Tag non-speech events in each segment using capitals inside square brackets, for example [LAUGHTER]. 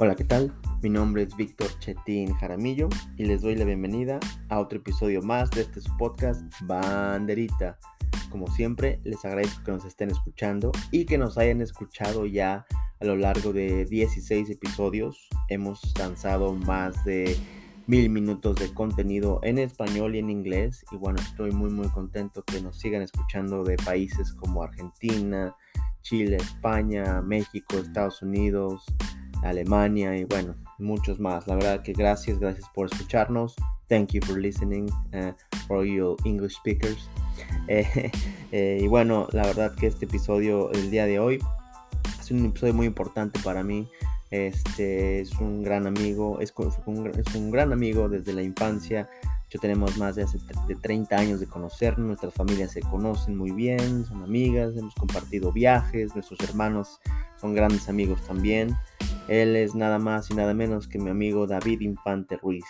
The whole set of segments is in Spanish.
Hola, ¿qué tal? Mi nombre es Víctor Chetín Jaramillo y les doy la bienvenida a otro episodio más de este podcast Banderita. Como siempre, les agradezco que nos estén escuchando y que nos hayan escuchado ya a lo largo de 16 episodios. Hemos lanzado más de mil minutos de contenido en español y en inglés. Y bueno, estoy muy muy contento que nos sigan escuchando de países como Argentina, Chile, España, México, Estados Unidos, Alemania y bueno, muchos más. La verdad que gracias, gracias por escucharnos. Thank you for listening uh, for you English speakers. [LAUGHS] Eh, eh, y bueno, la verdad que este episodio, el día de hoy, es un episodio muy importante para mí. Este es un gran amigo, es, un, es un gran amigo desde la infancia. Yo tenemos más de, hace, de 30 años de conocernos, nuestras familias se conocen muy bien, son amigas, hemos compartido viajes, nuestros hermanos son grandes amigos también. Él es nada más y nada menos que mi amigo David Infante Ruiz.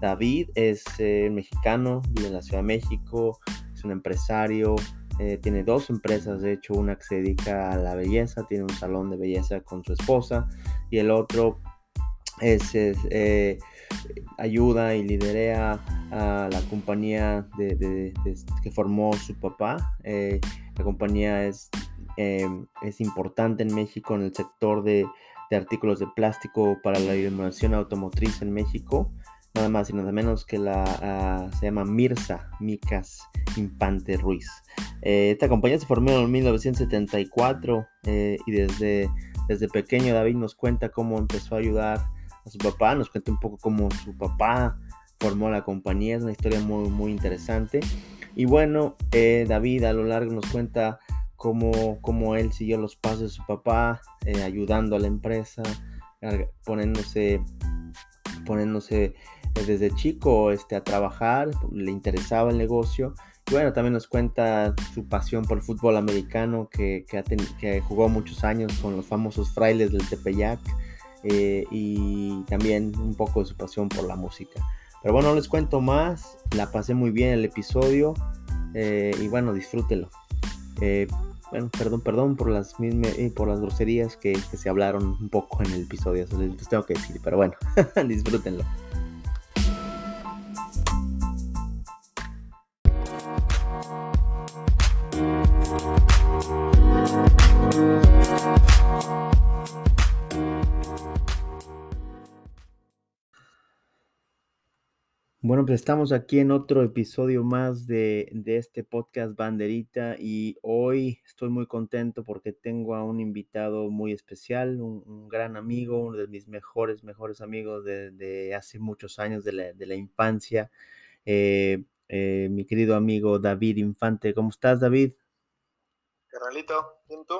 David es eh, mexicano, vive en la Ciudad de México, es un empresario, eh, tiene dos empresas, de hecho una que se dedica a la belleza, tiene un salón de belleza con su esposa y el otro es, eh, ayuda y liderea a la compañía que formó su papá. la compañía es, es importante en México en el sector de de artículos de plástico para la iluminación automotriz en México, nada más y nada menos que la ah, se llama Mirza Micas Infante Ruiz. Eh, esta compañía se formó en 1974 eh, y desde, desde pequeño David nos cuenta cómo empezó a ayudar a su papá, nos cuenta un poco cómo su papá formó la compañía, es una historia muy, muy interesante. Y bueno, eh, David a lo largo nos cuenta cómo, él siguió los pasos de su papá, eh, ayudando a la empresa, poniéndose, poniéndose eh, desde chico este, a trabajar, le interesaba el negocio. Y bueno, también nos cuenta su pasión por el fútbol americano, que, que, jugó muchos años con los famosos frailes del Tepeyac, eh, y también un poco de su pasión por la música. Pero bueno, no les cuento más, la pasé muy bien el episodio, y bueno, disfrútelo. Bueno, perdón, perdón por las mismas, eh, por las groserías que, que, se hablaron un poco en el episodio, les tengo que decir, pero bueno, [LAUGHS] disfrútenlo. Bueno, pues estamos aquí en otro episodio más de, este podcast Banderita y hoy estoy muy contento porque tengo a un invitado muy especial, un, gran amigo, uno de mis mejores, mejores amigos de, hace muchos años de la, infancia, eh, eh, mi querido amigo David Infante. ¿Cómo estás, David? Carnalito, ¿bien tú?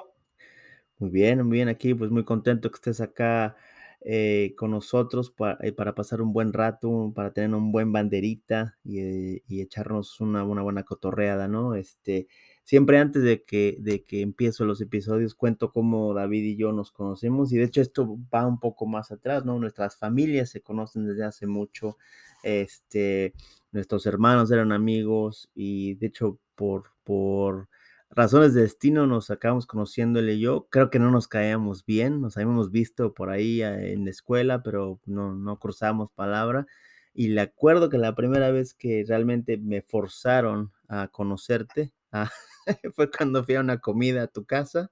Muy bien, muy bien aquí, pues muy contento que estés acá eh, con nosotros eh, para, pasar un buen rato, para tener un buen banderita y, echarnos una, buena cotorreada, ¿no? Este, siempre antes de que, de que empiezo los episodios cuento cómo David y yo nos conocemos y de hecho esto va un poco más atrás, ¿no? Nuestras familias se conocen desde hace mucho, este, nuestros hermanos eran amigos y de hecho por, por razones de destino nos acabamos conociendo él y yo. Creo que no nos caíamos bien, nos habíamos visto por ahí eh, en la escuela, pero no, no cruzamos palabra. Y le acuerdo que la primera vez que realmente me forzaron a conocerte ah, [LAUGHS] fue cuando fui a una comida a tu casa.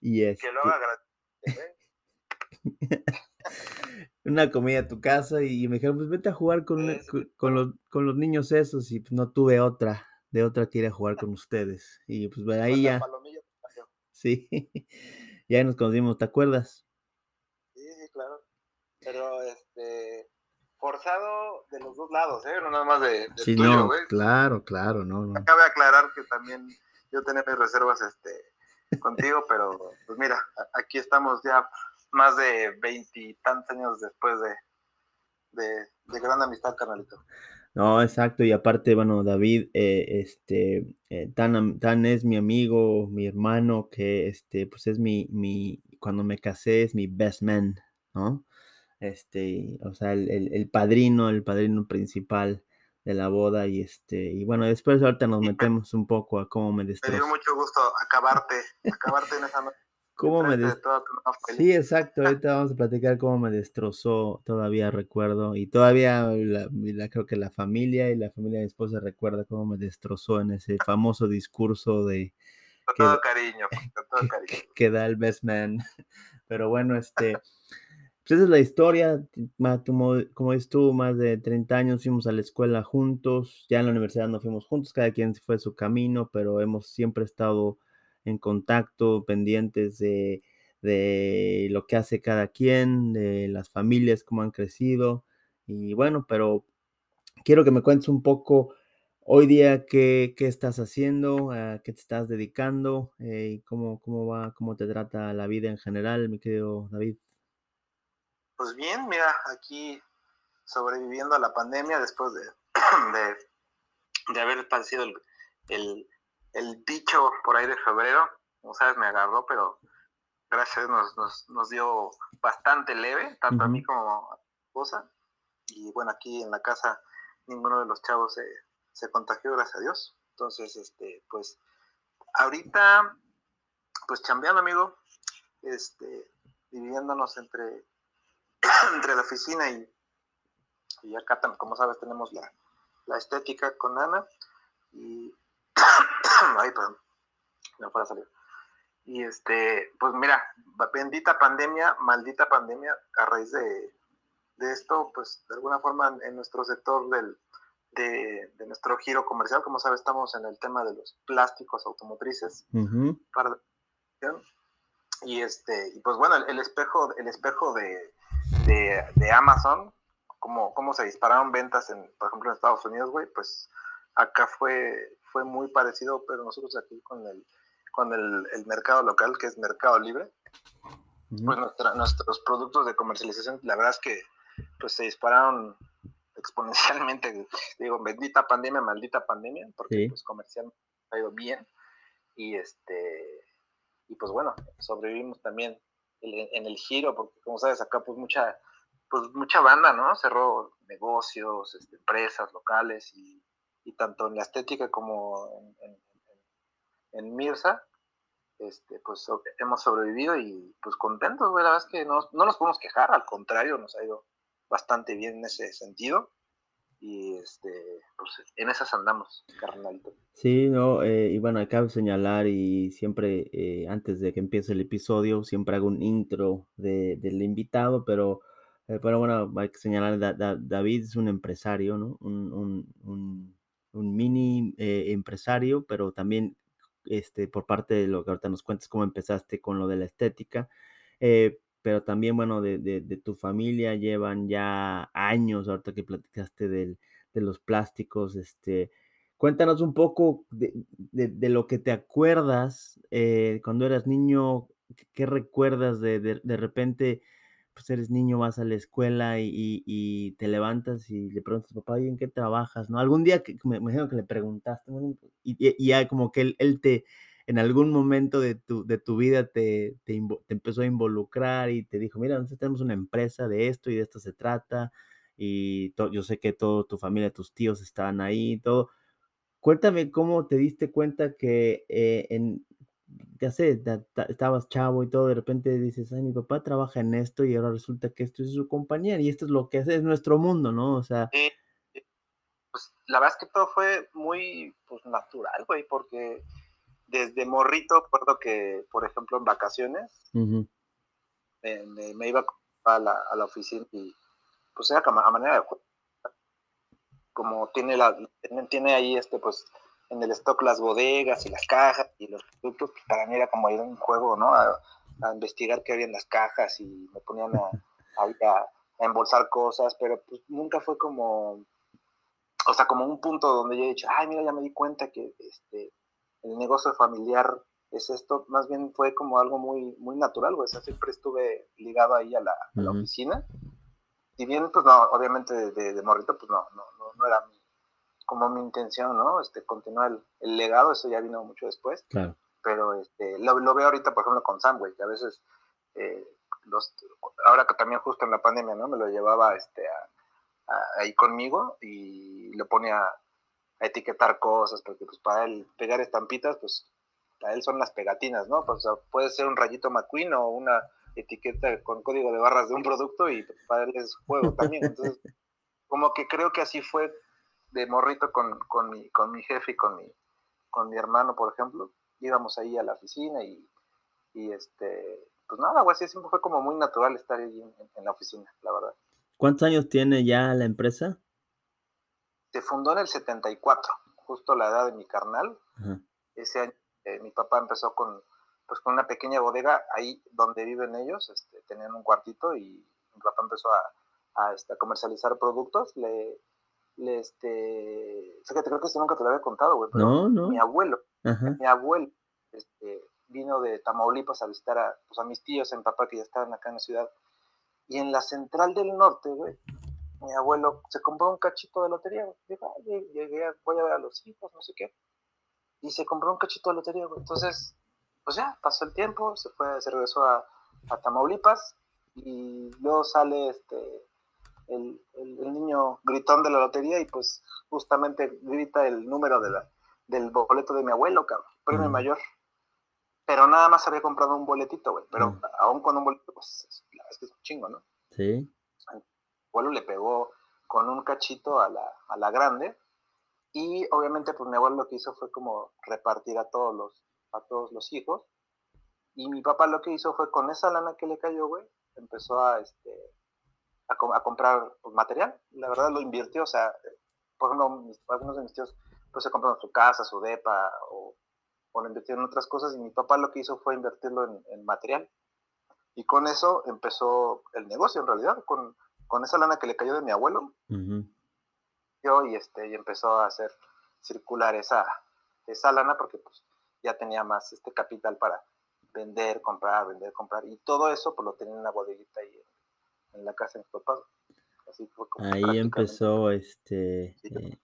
Y este, que lo ¿eh? [LAUGHS] una comida a tu casa y me dijeron, pues vete a jugar con, con, los, con los niños esos y pues no tuve otra de otra quiere jugar con ustedes. Y pues ahí ya. Sí, [LAUGHS] ya nos conocimos, ¿te acuerdas? Sí, sí, claro. Pero este forzado de los dos lados, ¿eh? No nada más de, sí, no, Claro, claro, no, no. Cabe aclarar que también yo tenía mis reservas este contigo, pero pues mira, aquí estamos ya más de veintitantos años después de, de, de gran amistad, carnalito. No, exacto, y aparte, bueno, David, eh, este, eh, tan, tan es mi amigo, mi hermano, que este, pues es mi, mi, cuando me casé es mi best man, ¿no? Este, o sea, el, el, padrino, el padrino principal de la boda, y este, y bueno, después ahorita nos [LAUGHS] metemos un poco a cómo me destrozó. Me dio mucho gusto acabarte, acabarte en esa noche. Cómo me Sí, exacto, ahorita vamos a platicar cómo me destrozó, todavía recuerdo, y todavía la, creo que la familia y la familia de mi esposa recuerda cómo me destrozó en ese famoso discurso de... Con todo cariño, [LAUGHS] con todo cariño. Que, da el best man. [LAUGHS] Pero bueno, este... Pues esa es la historia, como, como tú, más de 30 años fuimos a la escuela juntos, ya en la universidad no fuimos juntos, cada quien fue su camino, pero hemos siempre estado en contacto, pendientes de, lo que hace cada quien, de las familias, cómo han crecido. Y bueno, pero quiero que me cuentes un poco hoy día qué, estás haciendo, a qué te estás dedicando eh, y cómo, cómo va, cómo te trata la vida en general, mi querido David. Pues bien, mira, aquí sobreviviendo a la pandemia después de, [CLEARS THROAT] de, haber padecido el bicho por ahí de febrero, como sabes, me agarró, pero gracias nos, nos, nos dio bastante leve, tanto a mí como a mi esposa. Y bueno, aquí en la casa ninguno de los chavos se, se contagió, gracias a Dios. Entonces, este, pues, ahorita, pues chambeando, amigo, este, dividiéndonos entre, [CLEARS THROAT] entre la oficina y, y acá, como sabes, tenemos la, la estética con Ana. Y Ay, perdón. No puedo salir. Y este, pues mira, bendita pandemia, maldita pandemia, a raíz de, esto, pues de alguna forma en nuestro sector del, de, nuestro giro comercial, como sabes, estamos en el tema de los plásticos automotrices. para, y este, y pues bueno, el, espejo, el espejo de, de, Amazon, como, cómo se dispararon ventas en, por ejemplo, en Estados Unidos, güey, pues acá fue, fue muy parecido, pero nosotros aquí con el, con el, mercado local, que es Mercado Libre, pues nuestros productos de comercialización, la verdad es que pues se dispararon [LAUGHS] exponencialmente, digo, bendita pandemia, maldita pandemia, porque pues comercial ha ido bien. Y este y pues bueno, sobrevivimos también en el giro, porque como sabes, acá pues mucha pues mucha banda, ¿no? Cerró negocios, este, empresas locales y y tanto en la estética como en, en, Mirza, este, pues hemos sobrevivido y pues contentos, güey, la verdad es que no, no, nos podemos quejar, al contrario, nos ha ido bastante bien en ese sentido y este, pues en esas andamos, carnalito. Sí, no, eh, y bueno, acabo de señalar y siempre, eh, antes de que empiece el episodio, siempre hago un intro de, del invitado, pero, eh, pero bueno, hay que señalar, David es un empresario, ¿no? un un mini eh, empresario, pero también este, por parte de lo que ahorita nos cuentas, cómo empezaste con lo de la estética, eh, pero también, bueno, de, tu familia llevan ya años, ahorita que platicaste de los plásticos, este, cuéntanos un poco de, lo que te acuerdas eh, cuando eras niño, qué recuerdas de, de repente pues eres niño, vas a la escuela y, te levantas y le preguntas, papá, ¿y en qué trabajas? ¿No? Algún día que me imagino que le preguntaste, y, ya como que él, te, en algún momento de tu, de tu vida te, empezó a involucrar y te dijo, mira, nosotros tenemos una empresa de esto y de esto se trata, y yo sé que toda tu familia, tus tíos estaban ahí, todo. Cuéntame cómo te diste cuenta que eh, en, ya sé, estabas chavo y todo, de repente dices, ay, mi papá trabaja en esto y ahora resulta que esto es su compañía y esto es lo que hace, es nuestro mundo, ¿no? O sea... pues la verdad es que todo fue muy, pues, natural, güey, porque desde morrito, recuerdo que, por ejemplo, en vacaciones, me, iba a la, a la, oficina y, pues, era a manera de... Como tiene, la, tiene ahí, este, pues, en el stock las bodegas y las cajas y los productos, pues para mí era como ir a un juego, ¿no? A, investigar qué había en las cajas y me ponían [LAUGHS] a, a, embolsar cosas, pero pues nunca fue como, o sea, como un punto donde yo he dicho, ay, mira, ya me di cuenta que este, el negocio familiar es esto, más bien fue como algo muy, muy natural, güey, o sea, siempre estuve ligado ahí a la, oficina. Y bien, pues no, obviamente de, de, morrito, pues no, no, no, no era mi, como mi intención, ¿no? Este, continuar el, legado, eso ya vino mucho después. Claro. Pero este, lo, veo ahorita, por ejemplo, con Samway, que a veces, eh, los, ahora que también justo en la pandemia, ¿no? Me lo llevaba este, ahí conmigo y le ponía a etiquetar cosas, porque pues para él pegar estampitas, pues para él son las pegatinas, ¿no? Pues, puede ser un rayito McQueen o una etiqueta con código de barras de un producto y para él es juego también. Entonces, como que creo que así fue de morrito con, con, mi, con mi jefe y con mi, con mi hermano, por ejemplo. Íbamos ahí a la oficina y, y este, pues nada, güey, así siempre fue como muy natural estar ahí en, la oficina, la verdad. ¿Cuántos años tiene ya la empresa? Se fundó en el 74, justo la edad de mi carnal. Ese año eh, mi papá empezó con, pues, con una pequeña bodega ahí donde viven ellos, este, tenían un cuartito y mi papá empezó a, a, este, comercializar productos. Le, le, este, fíjate, creo que esto nunca te lo había contado, güey, no, no. mi abuelo, mi abuelo, este, vino de Tamaulipas a visitar a, pues, a mis tíos en papá que ya estaban acá en la ciudad. Y en la central del norte, güey, mi abuelo se compró un cachito de lotería, güey. Dijo, llegué, voy a ver a los hijos, no sé qué. Y se compró un cachito de lotería, güey. Entonces, pues ya, pasó el tiempo, se fue, se regresó a, a Tamaulipas y luego sale este el, el, niño gritón de la lotería y pues justamente grita el número de la, del boleto de mi abuelo, cabrón, premio mayor pero nada más había comprado un boletito, güey. Pero aún con un boletito, pues la verdad es que es un chingo, ¿no? Sí. El abuelo le pegó con un cachito a la, a la grande. Y obviamente, pues mi abuelo lo que hizo fue como repartir a todos los, a todos los hijos. Y mi papá lo que hizo fue con esa lana que le cayó, güey, empezó a, este, a, a comprar pues, material. La verdad lo invirtió, o sea, por ejemplo, algunos de mis tíos pues se compraron su casa, su depa, o o invertir en otras cosas y mi papá lo que hizo fue invertirlo en, material. Y con eso empezó el negocio en realidad, con, con esa lana que le cayó de mi abuelo. Yo y, este, y empezó a hacer circular esa, esa lana porque pues, ya tenía más este capital para vender, comprar, vender, comprar. Y todo eso pues lo tenía en la bodeguita ahí en, la casa de mi papá. Así Ahí empezó este... Eh,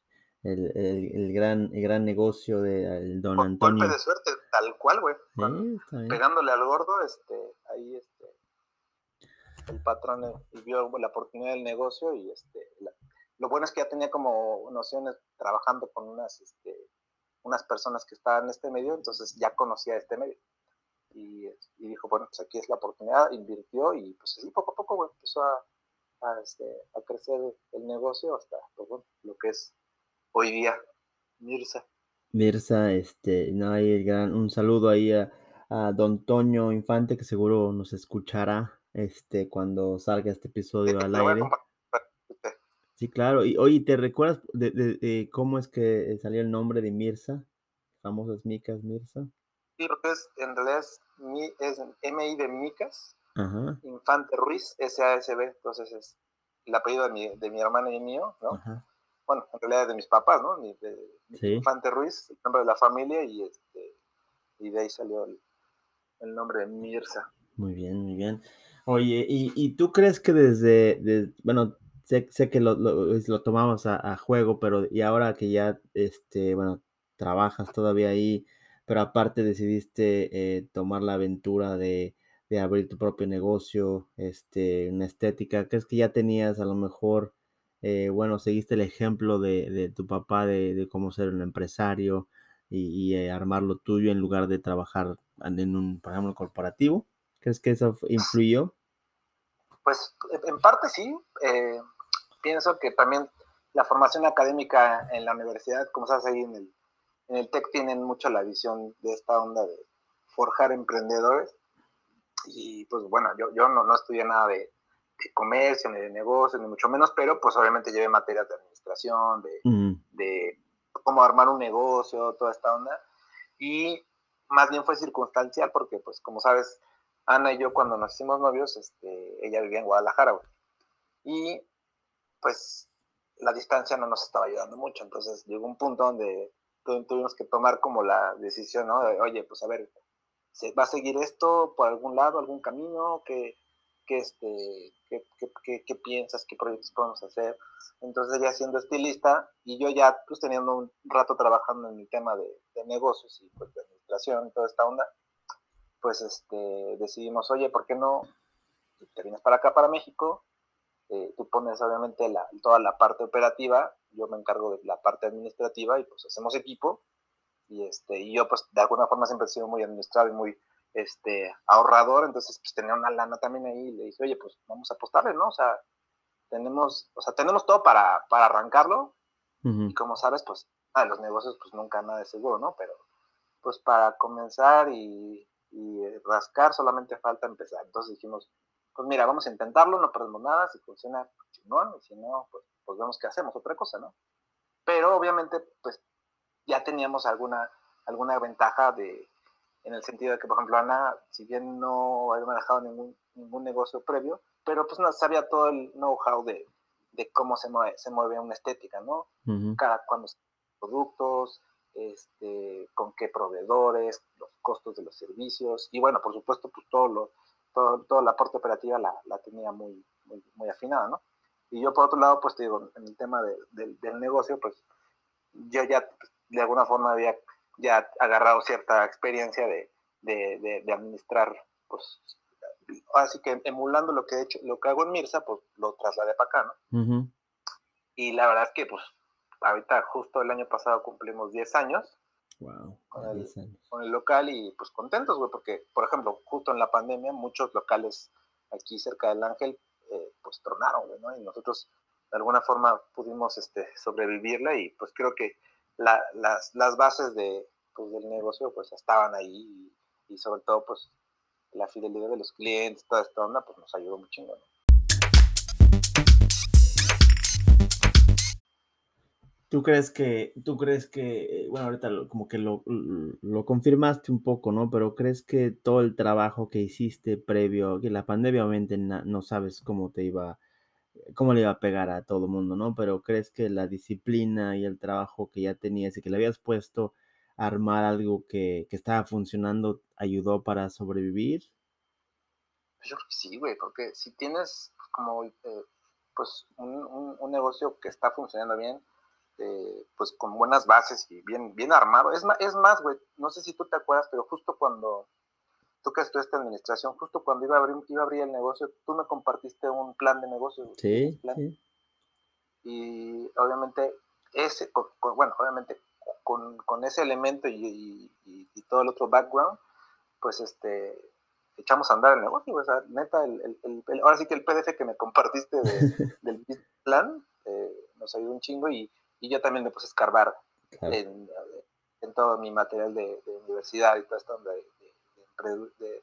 el, el, gran, el gran negocio de don Antonio. Golpe de suerte, tal cual, güey. pegándole al gordo, este, ahí este, el patrón vio la oportunidad del negocio y este, lo bueno es que ya tenía como nociones trabajando con unas, este, unas personas que estaban en este medio, entonces ya conocía este medio. Y, y, dijo, bueno, pues aquí es la oportunidad, invirtió y pues así poco a poco, empezó a, a, este, a crecer el negocio hasta, pues, bueno, lo que es hoy día, Mirza. Mirza, este, no hay gran, un saludo ahí a, don Toño Infante, que seguro nos escuchará este, cuando salga este episodio al aire. Sí, claro. Y oye, ¿te recuerdas de, cómo es que salió el nombre de Mirza? Famosas Micas Mirza. Sí, porque es, en realidad es, es MI de Micas, Infante Ruiz, SASB, entonces es el apellido de mi, de mi hermana y mío, ¿no? Ajá bueno, en realidad de mis papás, ¿no? De, Infante Ruiz, el nombre de la familia, y, este, y de ahí salió el, nombre de Mirza. Muy bien, muy bien. Oye, ¿y, tú crees que desde, bueno, sé, que lo, lo, tomamos a, juego, pero y ahora que ya, este, bueno, trabajas todavía ahí, pero aparte decidiste eh, tomar la aventura de, de, abrir tu propio negocio, este, una estética, ¿crees que ya tenías a lo mejor eh, bueno, seguiste el ejemplo de, tu papá de, cómo ser un empresario y, eh, armar lo tuyo en lugar de trabajar en un, por ejemplo, corporativo. ¿Crees que eso influyó? Pues en parte sí. Eh, pienso que también la formación académica en la universidad, como sabes ahí en el, en el TEC, tienen mucho la visión de esta onda de forjar emprendedores. Y pues bueno, yo, yo no, no estudié nada de, de comercio, ni de negocio, ni mucho menos, pero pues obviamente llevé materias de administración, de, cómo armar un negocio, toda esta onda. Y más bien fue circunstancial porque, pues como sabes, Ana y yo cuando nos hicimos novios, este, ella vivía en Guadalajara, güey. Y pues la distancia no nos estaba ayudando mucho, entonces llegó un punto donde tuvimos que tomar como la decisión, ¿no? Oye, pues a ver, ¿se ¿va a seguir esto por algún lado, algún camino? que qué, este, qué, qué, qué, piensas, qué proyectos podemos hacer. Entonces ella siendo estilista y yo ya pues teniendo un rato trabajando en el tema de, de negocios y pues de administración y toda esta onda, pues este, decidimos, oye, ¿por qué no te vienes para acá, para México? Eh, tú pones obviamente la, toda la parte operativa, yo me encargo de la parte administrativa y pues hacemos equipo y, este, y yo pues de alguna forma siempre he sido muy administrado y muy este, ahorrador, entonces pues tenía una lana también ahí y le dije, oye, pues vamos a apostarle, ¿no? O sea, tenemos, o sea, tenemos todo para, para arrancarlo y como sabes, pues a los negocios pues nunca nada de seguro, ¿no? Pero pues para comenzar y, rascar solamente falta empezar. Entonces dijimos, pues mira, vamos a intentarlo, no perdemos nada, si funciona, chingón, y si no, pues, pues vemos qué hacemos, otra cosa, ¿no? Pero obviamente, pues ya teníamos alguna, alguna ventaja de, en el sentido de que, por ejemplo, Ana, si bien no había manejado ningún, ningún negocio previo, pero pues no sabía todo el know-how de, de, cómo se mueve, se mueve una estética, ¿no? Cada cuando productos, este, con qué proveedores, los costos de los servicios, y bueno, por supuesto, pues todo, lo, todo, todo la parte operativa la, la tenía muy, muy, muy, afinada, ¿no? Y yo, por otro lado, pues te digo, en el tema de, del negocio, pues yo ya pues, de alguna forma había ya agarrado cierta experiencia de, de, de, administrar, pues, así que emulando lo que he hecho, lo que hago en Mirsa, pues lo trasladé para acá, ¿no? Y la verdad es que, pues, ahorita justo el año pasado cumplimos 10 años. Wow, con, el, con el local y pues contentos, güey, porque, por ejemplo, justo en la pandemia, muchos locales aquí cerca del Ángel, eh, pues tronaron, güey, ¿no? Y nosotros de alguna forma pudimos este, sobrevivirla y pues creo que la, las, las, bases de, pues, del negocio pues estaban ahí y, y, sobre todo pues la fidelidad de los clientes, toda esta onda, pues nos ayudó mucho, ¿no? ¿Tú crees que, tú crees que, bueno, ahorita como que lo, lo, confirmaste un poco, ¿no? Pero crees que todo el trabajo que hiciste previo, que la pandemia obviamente no sabes cómo te iba, cómo le iba a pegar a todo el mundo, ¿no? Pero crees que la disciplina y el trabajo que ya tenías y que le habías puesto a armar algo que, que estaba funcionando ayudó para sobrevivir? Yo creo que sí, güey, porque si tienes como, eh, pues, un, un negocio que está funcionando bien, este, pues con buenas bases y bien, bien armado. Es más, es más, güey, no sé si tú te acuerdas, pero justo cuando tú que estudiaste administración, justo cuando iba a abrir, iba a abrir el negocio, tú me compartiste un plan de negocio. Sí, Y obviamente, ese, bueno, obviamente con, con ese elemento y, y, todo el otro background, pues este, echamos a andar el negocio. O sea, neta, el, el, ahora sí que el PDF que me compartiste [LAUGHS] del plan eh, nos ayudó un chingo y, y yo también me puse a escarbar en, en, todo mi material de, universidad y todo esto de, de,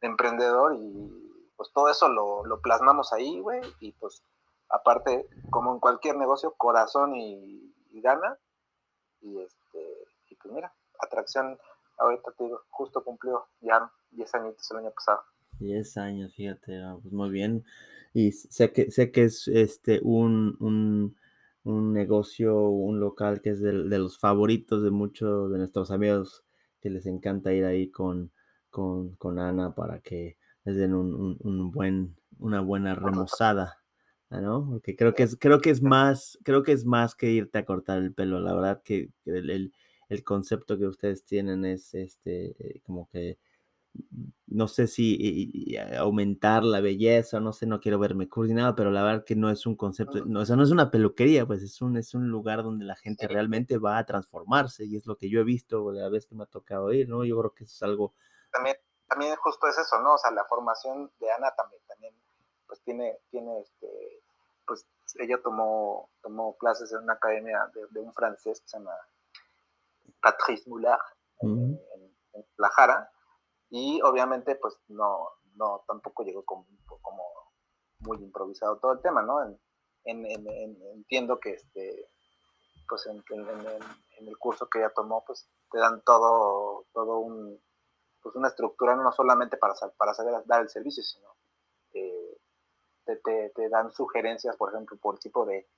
emprendedor y pues todo eso lo, lo plasmamos ahí, güey, y pues aparte, como en cualquier negocio, corazón y, gana, y este, y pues mira, atracción, ahorita te digo, justo cumplió ya 10 añitos el año pasado. 10 años, fíjate, ah, pues muy bien. Y sé que, sé que es este un, un un negocio, un local que es de, los favoritos de muchos de nuestros amigos que les encanta ir ahí con, con, Ana para que les den un, buen, una buena remozada, ¿no? Porque creo que es, creo que es más, creo que es más que irte a cortar el pelo. La verdad que el, el concepto que ustedes tienen es este eh, como que no sé si aumentar la belleza, no sé, no quiero verme coordinado, pero la verdad que no es un concepto, no, o sea, no es una peluquería, pues es un, es un lugar donde la gente realmente va a transformarse y es lo que yo he visto la vez que me ha tocado ir, ¿no? Yo creo que eso es algo... También, también justo es eso, ¿no? O sea, la formación de Ana también, también pues tiene, tiene este, pues ella tomó, tomó clases en una academia de, un francés que se llama Patrice Moulard, en, en La Jara, y obviamente, pues no, no tampoco llegó como, como muy improvisado todo el tema, ¿no? En, entiendo que este, pues en, el curso que ella tomó, pues te dan todo, todo un, pues una estructura no solamente para, para saber dar el servicio, sino te, te, te, dan sugerencias, por ejemplo, por tipo de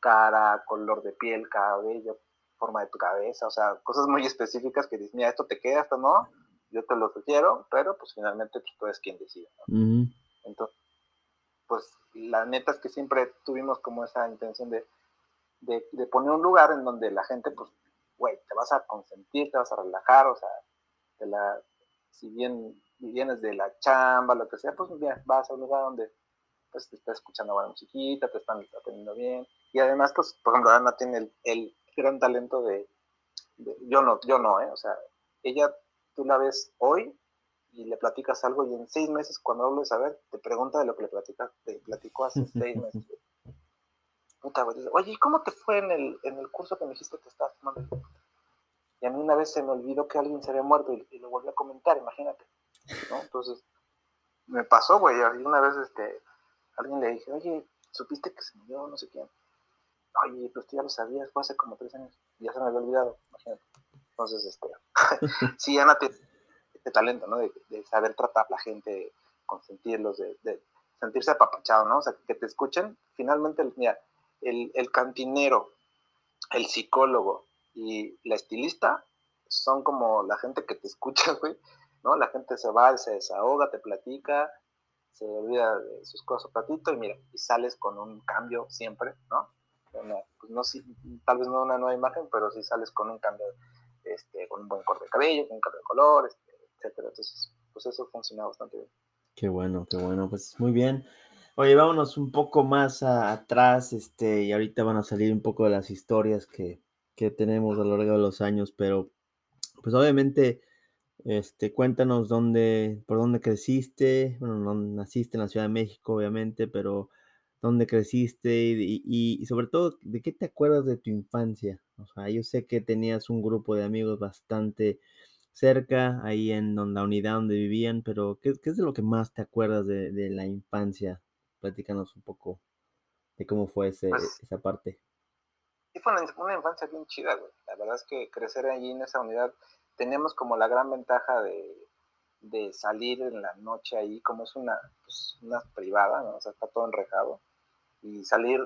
cara, color de piel, cabello, forma de tu cabeza, o sea, cosas muy específicas que dices, mira, esto te queda, esto no, yo te lo sugiero, pero pues finalmente pues, tú eres quien decide. Entonces, pues la neta es que siempre tuvimos como esa intención de, de, poner un lugar en donde la gente, pues, güey, te vas a consentir, te vas a relajar, o sea, de la, si bien vienes de la chamba, lo que sea, pues bien, vas a un lugar donde pues te está escuchando buena musiquita, te están atendiendo bien, y además, pues, por ejemplo, Ana tiene el, el gran talento de, yo no, yo no, ¿eh? O sea, ella, tú la ves hoy y le platicas algo y en seis meses cuando hablo de saber, te pregunta de lo que le platica, te platicó hace [LAUGHS] seis meses. Puta, güey. Oye, ¿cómo te fue en el, en el curso que me dijiste que estabas tomando? Y a mí una vez se me olvidó que alguien se había muerto y, lo volví a comentar, imagínate. ¿no? Entonces, me pasó, güey. Y una vez este, alguien le dije, oye, ¿supiste que se murió no sé quién? Oye, pues tú ya lo sabías, fue hace como tres años. Y ya se me había olvidado, imagínate. Entonces, este, [LAUGHS] sí, Ana tiene este talento, ¿no? De, saber tratar a la gente, consentirlos, de, sentirse apapachado, ¿no? O sea, que te escuchen. Finalmente, mira, el, el cantinero, el psicólogo, y la estilista son como la gente que te escucha, [LAUGHS] güey, ¿no? La gente se va, se desahoga, te platica, se olvida de sus cosas un ratito y mira, y sales con un cambio siempre, ¿no? pues no, tal vez no una nueva imagen, pero sí sales con un cambio, este, con un buen corte de cabello, con un cambio de color, este, etcétera. Entonces, pues eso funciona bastante bien. Qué bueno, qué bueno, pues muy bien. Oye, vámonos un poco más atrás, este, y ahorita van a salir un poco de las historias que, que tenemos a lo largo de los años, pero pues obviamente, este, cuéntanos dónde, por dónde creciste, bueno, no naciste en la Ciudad de México, obviamente, pero dónde creciste y, y, sobre todo, ¿de qué te acuerdas de tu infancia? O sea, yo sé que tenías un grupo de amigos bastante cerca, ahí en la unidad donde vivían, pero ¿qué, qué es de lo que más te acuerdas de, de la infancia? Platícanos un poco de cómo fue ese, pues esa parte fue una, infancia bien chida, güey. La verdad es que crecer allí en esa unidad, teníamos como la gran ventaja de, salir en la noche ahí, como es una, pues, una privada, ¿no? O sea, está todo enrejado. Y salir,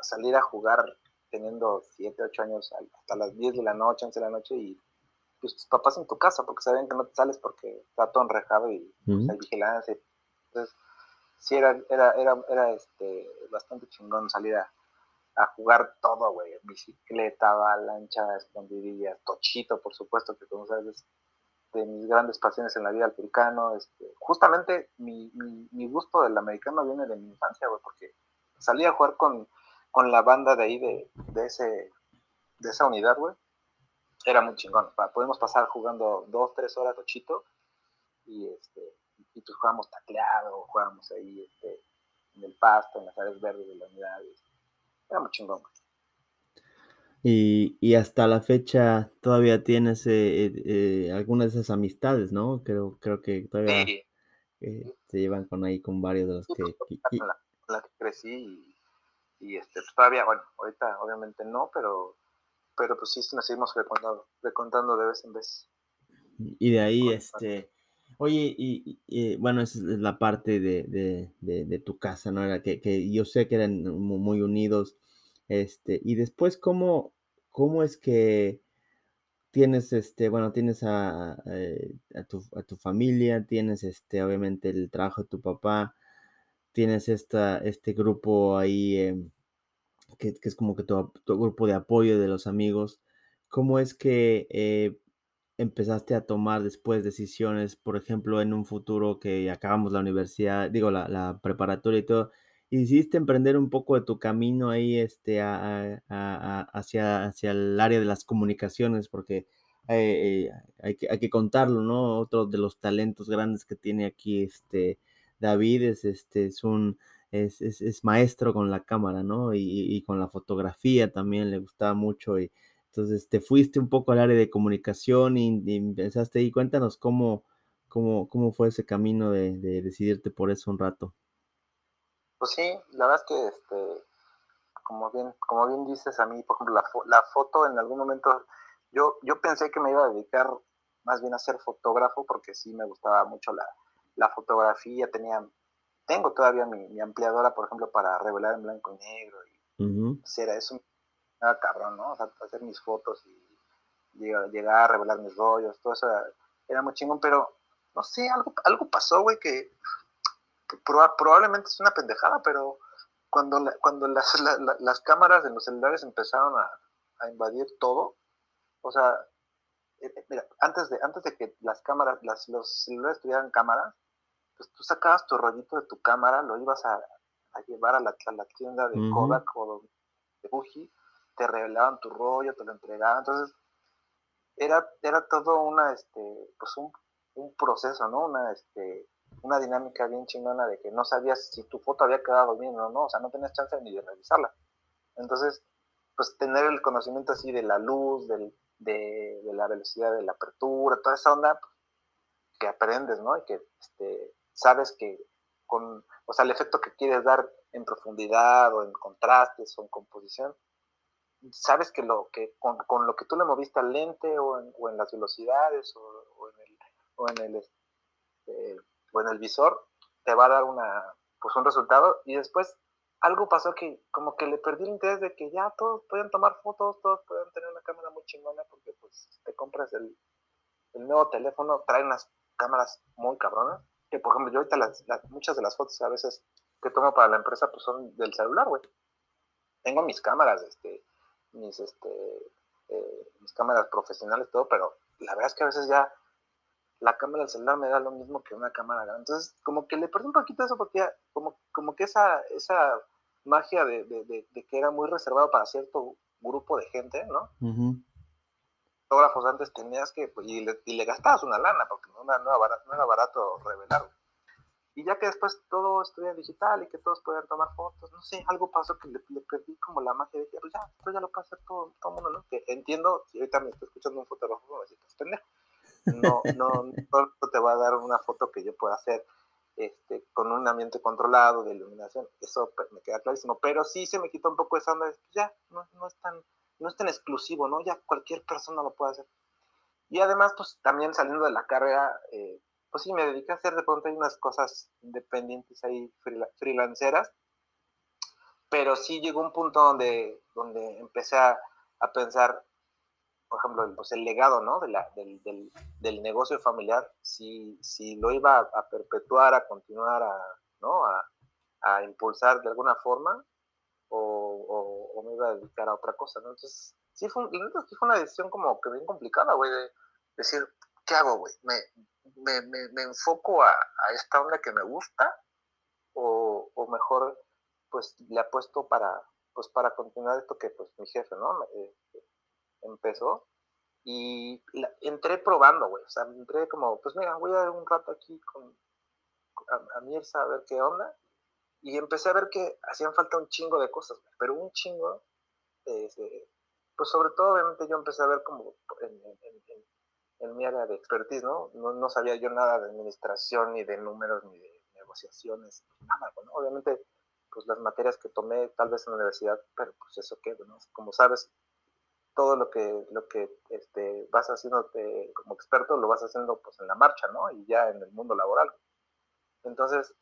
salir a jugar teniendo 7, 8 años hasta las 10 de la noche, 11 de la noche y pues tus papás en tu casa porque saben que no te sales porque está todo enrejado y pues, hay vigilancia. Entonces, sí era, era, era, era este, bastante chingón salir a, a jugar todo, güey. Bicicleta, avalancha, escondidillas, tochito, por supuesto, que como sabes, de mis grandes pasiones en la vida africano. Este, justamente mi, mi, gusto del americano viene de mi infancia, güey, porque salí a jugar con, con la banda de ahí, de, de, ese, de esa unidad, güey. Era muy chingón. Podemos pasar jugando dos, tres horas tochito y, este, y pues jugábamos tacleado, jugábamos ahí este, en el pasto, en las áreas verdes de la unidad. Era muy chingón. Y, y, hasta la fecha todavía tienes eh, eh, eh, algunas de esas amistades, ¿no? Creo, creo que todavía sí. se llevan con ahí con varios de los que... la, que crecí y, este, pues todavía, bueno, ahorita obviamente no, pero, pero pues sí nos seguimos frecuentando, de vez en vez. Y de ahí, este... Oye, y, bueno, esa es la parte de, de, de, tu casa, ¿no? Era que, que, yo sé que eran muy unidos. Este, y después, ¿cómo, cómo es que tienes, este, bueno, tienes a, eh, a, tu, a, tu, familia, tienes, este, obviamente, el trabajo de tu papá, tienes esta, este grupo ahí, em, que, que, es como que tu, tu, grupo de apoyo de los amigos. ¿Cómo es que eh, empezaste a tomar después decisiones, por ejemplo, en un futuro que acabamos la universidad, digo, la, la preparatoria y todo, hiciste emprender un poco de tu camino ahí este, a, a, hacia, hacia el área de las comunicaciones, porque eh, eh, hay, que, hay que contarlo, ¿no? Otro de los talentos grandes que tiene aquí este David es, este, es un... Es, es, es maestro con la cámara, ¿no? Y, y, con la fotografía también le gustaba mucho y, entonces, te fuiste un poco al área de comunicación y, empezaste ahí. Cuéntanos cómo, cómo, cómo fue ese camino de, decidirte por eso un rato. Pues sí, la verdad es que, este, como, bien, como bien dices a mí, por ejemplo, la, la foto en algún momento, yo, yo pensé que me iba a dedicar más bien a ser fotógrafo porque sí me gustaba mucho la, la fotografía, tenía, tengo todavía mi, mi, ampliadora, por ejemplo, para revelar en blanco y negro. Y, uh era eso, era cabrón, ¿no? O sea, hacer mis fotos y llegar, a revelar mis rollos, todo eso era, muy chingón, pero no sé, algo, algo pasó, güey, que, probablemente es una pendejada, pero cuando, cuando las, las cámaras de los celulares empezaron a, invadir todo, o sea, eh, eh, mira, antes de, antes de que las cámaras, las, los celulares tuvieran cámaras, pues tú sacabas tu rollito de tu cámara, lo ibas a, llevar a la, la tienda de Kodak o de Fuji, te revelaban tu rollo, te lo entregaban. Entonces, era, era todo una, este, pues un, un proceso, ¿no? Una, este, una dinámica bien chingona de que no sabías si tu foto había quedado bien o no, o sea, no tenías chance ni de revisarla. Entonces, pues tener el conocimiento así de la luz, del, de, de, la velocidad de la apertura, toda esa onda pues, que aprendes, ¿no? Y que este, sabes que con, o sea, el efecto que quieres dar en profundidad o en contrastes o en composición, sabes que lo que con, con lo que tú le moviste al lente o en, o en las velocidades o, o, en el, o en el este, o en el visor te va a dar una pues un resultado. Y después algo pasó que como que le perdí el interés de que ya todos pueden tomar fotos, todos pueden tener una cámara muy chingona porque pues te compras el, el nuevo teléfono, trae unas cámaras muy cabronas, que por ejemplo yo ahorita muchas de las fotos a veces que tomo para la empresa pues son del celular, güey. Tengo mis cámaras, este, mis, este, eh, mis cámaras profesionales, todo, pero la verdad es que a veces ya la cámara del celular me da lo mismo que una cámara grande. Entonces, como que le perdí un poquito eso porque como, como que esa, esa magia de, de, que era muy reservado para cierto grupo de gente, ¿no? Uh. Fotógrafos antes tenías que, pues, y, le, gastabas una lana porque no, era, barato, no era barato revelar. Y ya que después todo estudia digital y que todos puedan tomar fotos, no sé, algo pasó que le, perdí como la magia de que, pues ya, esto ya lo puede hacer todo, todo el mundo, ¿no? Que entiendo, si ahorita me estoy escuchando un fotógrafo, me pues pendejo no, no, no te va a dar una foto que yo pueda hacer este, con un ambiente controlado de iluminación, eso me queda clarísimo, pero sí se me quita un poco esa onda, de, ya, no, no, es tan, no es tan exclusivo, ¿no? Ya cualquier persona lo puede hacer. Y además, pues también saliendo de la carrera, eh, pues sí, me dediqué a hacer de pronto unas cosas independientes ahí, freelanceras, pero sí llegó un punto donde, donde empecé a, a pensar, por ejemplo, pues el legado, ¿no? De la, del, del, del, negocio familiar, si, si lo iba a, perpetuar, a continuar, a, ¿no? A, a impulsar de alguna forma, me iba a dedicar a otra cosa, ¿no? Entonces, sí fue, sí fue una decisión como que bien complicada, güey, de decir, ¿qué hago, güey? ¿Me, me, me, me, enfoco a, a, esta onda que me gusta? O, o mejor, pues, le apuesto para, pues, para continuar esto que, pues, mi jefe, ¿no? Eh, empezó y entré probando, güey. O sea, entré como, pues mira, voy a dar un rato aquí con, a, a Mirza a ver qué onda. Y empecé a ver que hacían falta un chingo de cosas, pero un chingo. Eh, pues sobre todo, obviamente, yo empecé a ver como en, mi área de expertise, ¿no? ¿no? sabía yo nada de administración, ni de números, ni de negociaciones, nada, ¿no? Obviamente, pues las materias que tomé tal vez en la universidad, pero pues eso qué, ¿no? Como sabes, todo lo que, lo que este, vas haciendo como experto lo vas haciendo pues en la marcha, ¿no? Y ya en el mundo laboral. Entonces,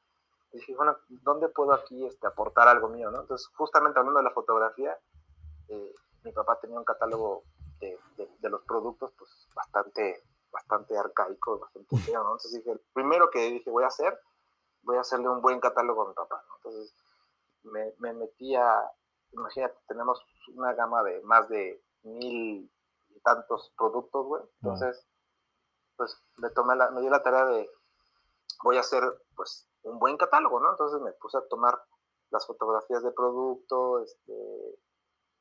dije, bueno, ¿dónde puedo aquí este, aportar algo mío, ¿no? Entonces, justamente hablando de la fotografía, eh, mi papá tenía un catálogo de, de, de, los productos pues bastante, bastante arcaico, bastante feo, ¿no? Entonces dije, el primero que dije voy a hacer, voy a hacerle un buen catálogo a mi papá, ¿no? Entonces, me, me metí a, imagínate, tenemos una gama de más de mil y tantos productos, güey. Entonces, pues me tomé la, me dio la tarea de, voy a hacer, pues, un buen catálogo, ¿no? Entonces me puse a tomar las fotografías de producto, este,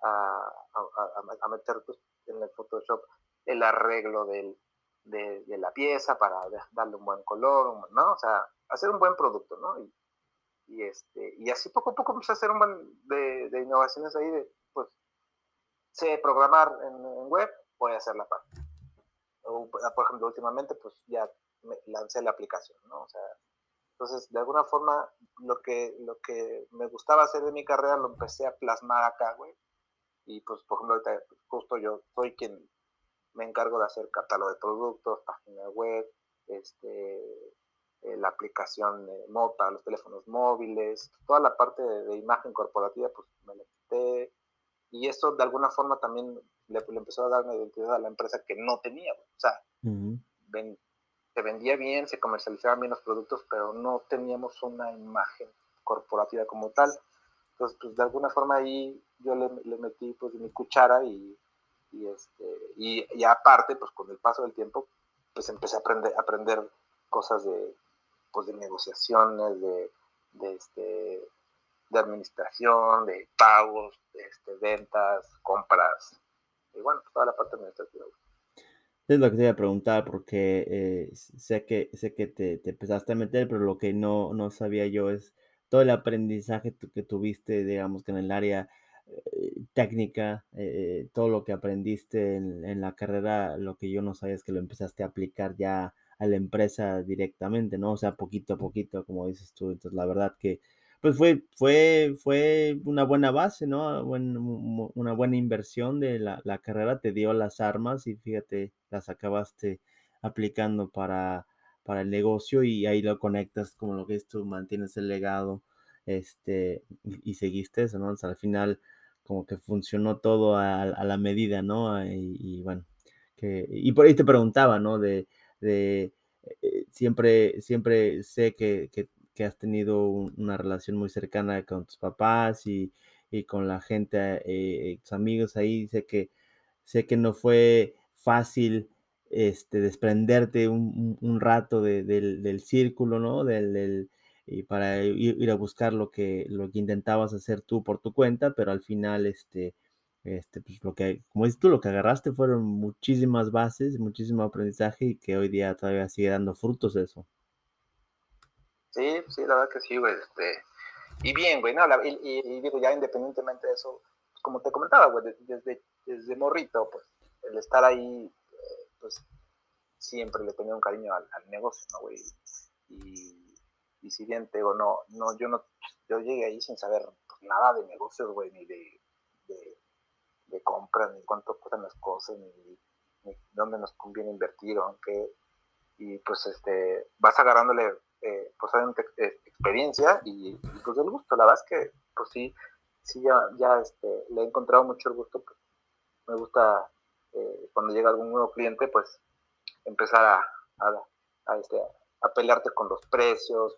a, meter pues, en el Photoshop el arreglo de, la pieza para darle un buen color, ¿no? O sea, hacer un buen producto, ¿no? Y, este, y así poco a poco empecé a hacer un buen de, de innovaciones ahí de, pues, sé programar en, en, web, voy a hacer la parte. O, por ejemplo, últimamente, pues ya me lancé la aplicación, ¿no? O sea, entonces, de alguna forma, lo que, lo que me gustaba hacer de mi carrera lo empecé a plasmar acá, güey. Y pues, por ejemplo, ahorita, justo yo soy quien me encargo de hacer catálogo de productos, página web, este, eh, la aplicación eh, para los teléfonos móviles, toda la parte de, de, imagen corporativa, pues me la quité, y eso de alguna forma también le, le, empezó a dar una identidad a la empresa que no tenía, o sea, uh -huh. ven, se vendía bien, se comercializaban bien los productos, pero no teníamos una imagen corporativa como tal. Entonces, pues de alguna forma ahí yo le, metí pues mi cuchara y, y, este, y, y, aparte, pues con el paso del tiempo, pues empecé a aprender, cosas de, pues, de negociaciones, de, este, de administración, de pagos, de este, ventas, compras, y bueno, toda la parte administrativa. Es lo que te iba a preguntar, porque eh, sé que, sé que te, te empezaste a meter, pero lo que no, no sabía yo es todo el aprendizaje que tuviste, digamos, que en el área eh, técnica, eh, todo lo que aprendiste en, en, la carrera, lo que yo no sabía es que lo empezaste a aplicar ya a la empresa directamente, ¿no? O sea, poquito a poquito, como dices tú. Entonces, la verdad que pues fue, fue, fue una buena base, ¿no? una buena inversión de la, la, carrera, te dio las armas y fíjate, las acabaste aplicando para, para el negocio y ahí lo conectas como lo que es tú, mantienes el legado este, y, seguiste eso, ¿no? al final como que funcionó todo a, la medida, ¿no? Y, y, bueno, que, y por ahí te preguntaba, ¿no? De, de eh, siempre, siempre sé que que has tenido una relación muy cercana con tus papás y, y con la gente, eh, tus amigos ahí. Sé que, sé que no fue fácil este, desprenderte un, un, rato de, del, del, círculo, ¿no? Del, del y para ir, ir, a buscar lo que, lo que intentabas hacer tú por tu cuenta, pero al final, este, este, pues lo que, como dices tú, lo que agarraste fueron muchísimas bases, muchísimo aprendizaje y que hoy día todavía sigue dando frutos eso. Sí, sí, la verdad que sí, güey. Este, y bien, güey, no, la, y, y, digo, ya independientemente de eso, como te comentaba, güey, desde, desde morrito, pues, el estar ahí, eh, pues, siempre le tenía un cariño al, al negocio, ¿no, güey? Y, y, si bien te digo, no, no, yo no, yo llegué ahí sin saber nada de negocios, güey, ni de, de, compras, ni cuánto cuestan las cosas, ni, ni dónde nos conviene invertir, aunque, y pues, este, vas agarrándole eh, pues obviamente eh, experiencia y, pues el gusto. La verdad es que pues sí, sí ya, ya este, le he encontrado mucho el gusto. Me gusta eh, cuando llega algún nuevo cliente, pues empezar a, a, este, a pelearte con los precios,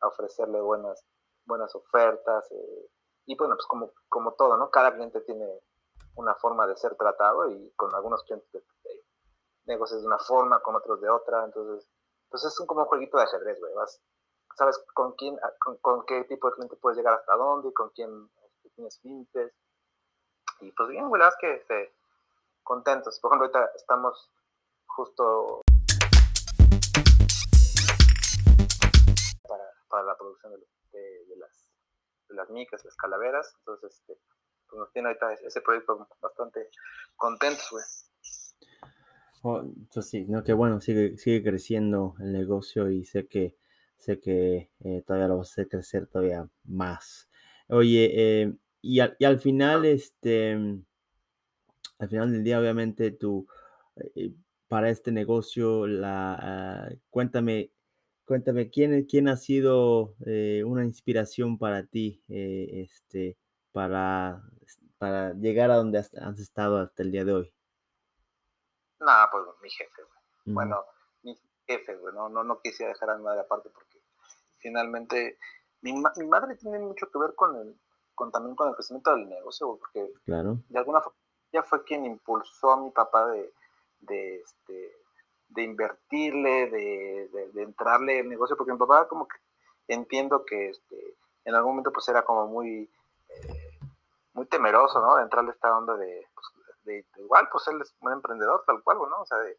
a, ofrecerle buenas, buenas ofertas. Eh, y bueno, pues como, como todo, ¿no? Cada cliente tiene una forma de ser tratado y con algunos clientes negocios de una forma, con otros de otra. Entonces, pues es un, como un jueguito de ajedrez, güey. Vas, sabes con quién, con, con, qué tipo de cliente puedes llegar hasta dónde, y con quién este, tienes límites. Y pues bien, güey, la que este, contentos. Por ejemplo, ahorita estamos justo para, para la producción de, de, de, las, de las micas, las calaveras. Entonces, este, pues nos tiene ahorita ese proyecto bastante contentos, güey. Oh, entonces sí, no, que bueno, sigue, sigue creciendo el negocio y sé que, sé que eh, todavía lo vas a hacer crecer todavía más. Oye, eh, y, al, y, al, final, este, al final del día, obviamente, tú, eh, para este negocio, la, uh, cuéntame, cuéntame, ¿quién, quién ha sido eh, una inspiración para ti, este, para, para llegar a donde has estado hasta el día de hoy? Nada, pues mi jefe, güey. Mm. Bueno, mi jefe, güey. No, no, no quisiera dejar a mi madre aparte porque finalmente mi, ma mi, madre tiene mucho que ver con el, con también con el crecimiento del negocio, güey, porque claro. de alguna forma ella fue quien impulsó a mi papá de, de, este, de invertirle, de, de, de entrarle el negocio, porque mi papá como que entiendo que este, en algún momento pues era como muy, eh, muy temeroso, ¿no? De entrarle esta onda de, pues, de, de, igual, pues él es un emprendedor tal cual, ¿no? O sea, de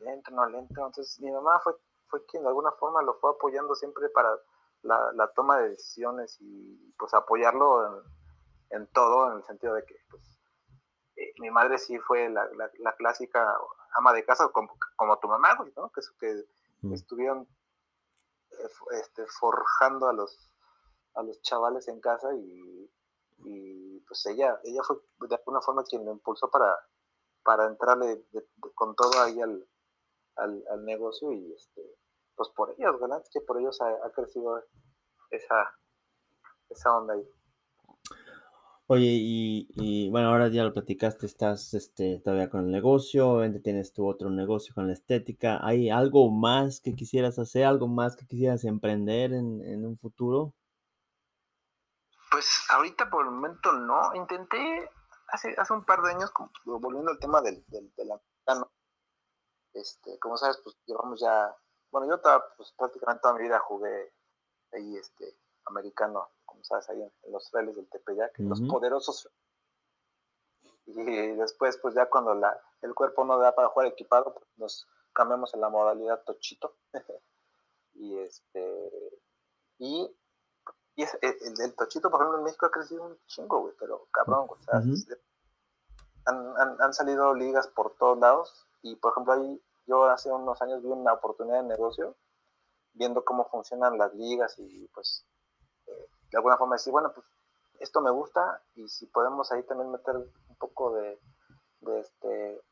lento, no lento. Entonces mi mamá fue, fue quien de alguna forma lo fue apoyando siempre para la, la toma de decisiones y pues apoyarlo en, en, todo, en el sentido de que pues eh, mi madre sí fue la, la, la, clásica ama de casa como, como tu mamá, güey, ¿no? Que, que mm. estuvieron eh, este, forjando a los, a los chavales en casa y, y pues ella, ella fue de alguna forma quien lo impulsó para, para entrarle con todo ahí al, al, al, negocio y este, pues por ellos, ¿verdad? Que por ellos ha, ha, crecido esa, esa onda ahí. Oye, y, y, bueno, ahora ya lo platicaste, estás este, todavía con el negocio, obviamente tienes tu otro negocio con la estética. ¿Hay algo más que quisieras hacer, algo más que quisieras emprender en, en un futuro? Pues ahorita por el momento no. Intenté hace, hace un par de años, volviendo al tema del, del, del americano, este, como sabes, pues llevamos ya, bueno, yo estaba, pues prácticamente toda mi vida jugué ahí, este, americano, como sabes, ahí en, en los frailes del Tepeyac, uh -huh. los poderosos. Y después, pues ya cuando la, el cuerpo no da para jugar equipado, pues nos cambiamos en la modalidad tochito. [LAUGHS] y este, y, y el, el, tochito, por ejemplo, en México ha crecido un chingo, güey, pero cabrón, o sea, han, han, han, salido ligas por todos lados. Y por ejemplo, ahí yo hace unos años vi una oportunidad de negocio viendo cómo funcionan las ligas y pues eh, de alguna forma decir, bueno, pues esto me gusta y si podemos ahí también meter un poco de, de este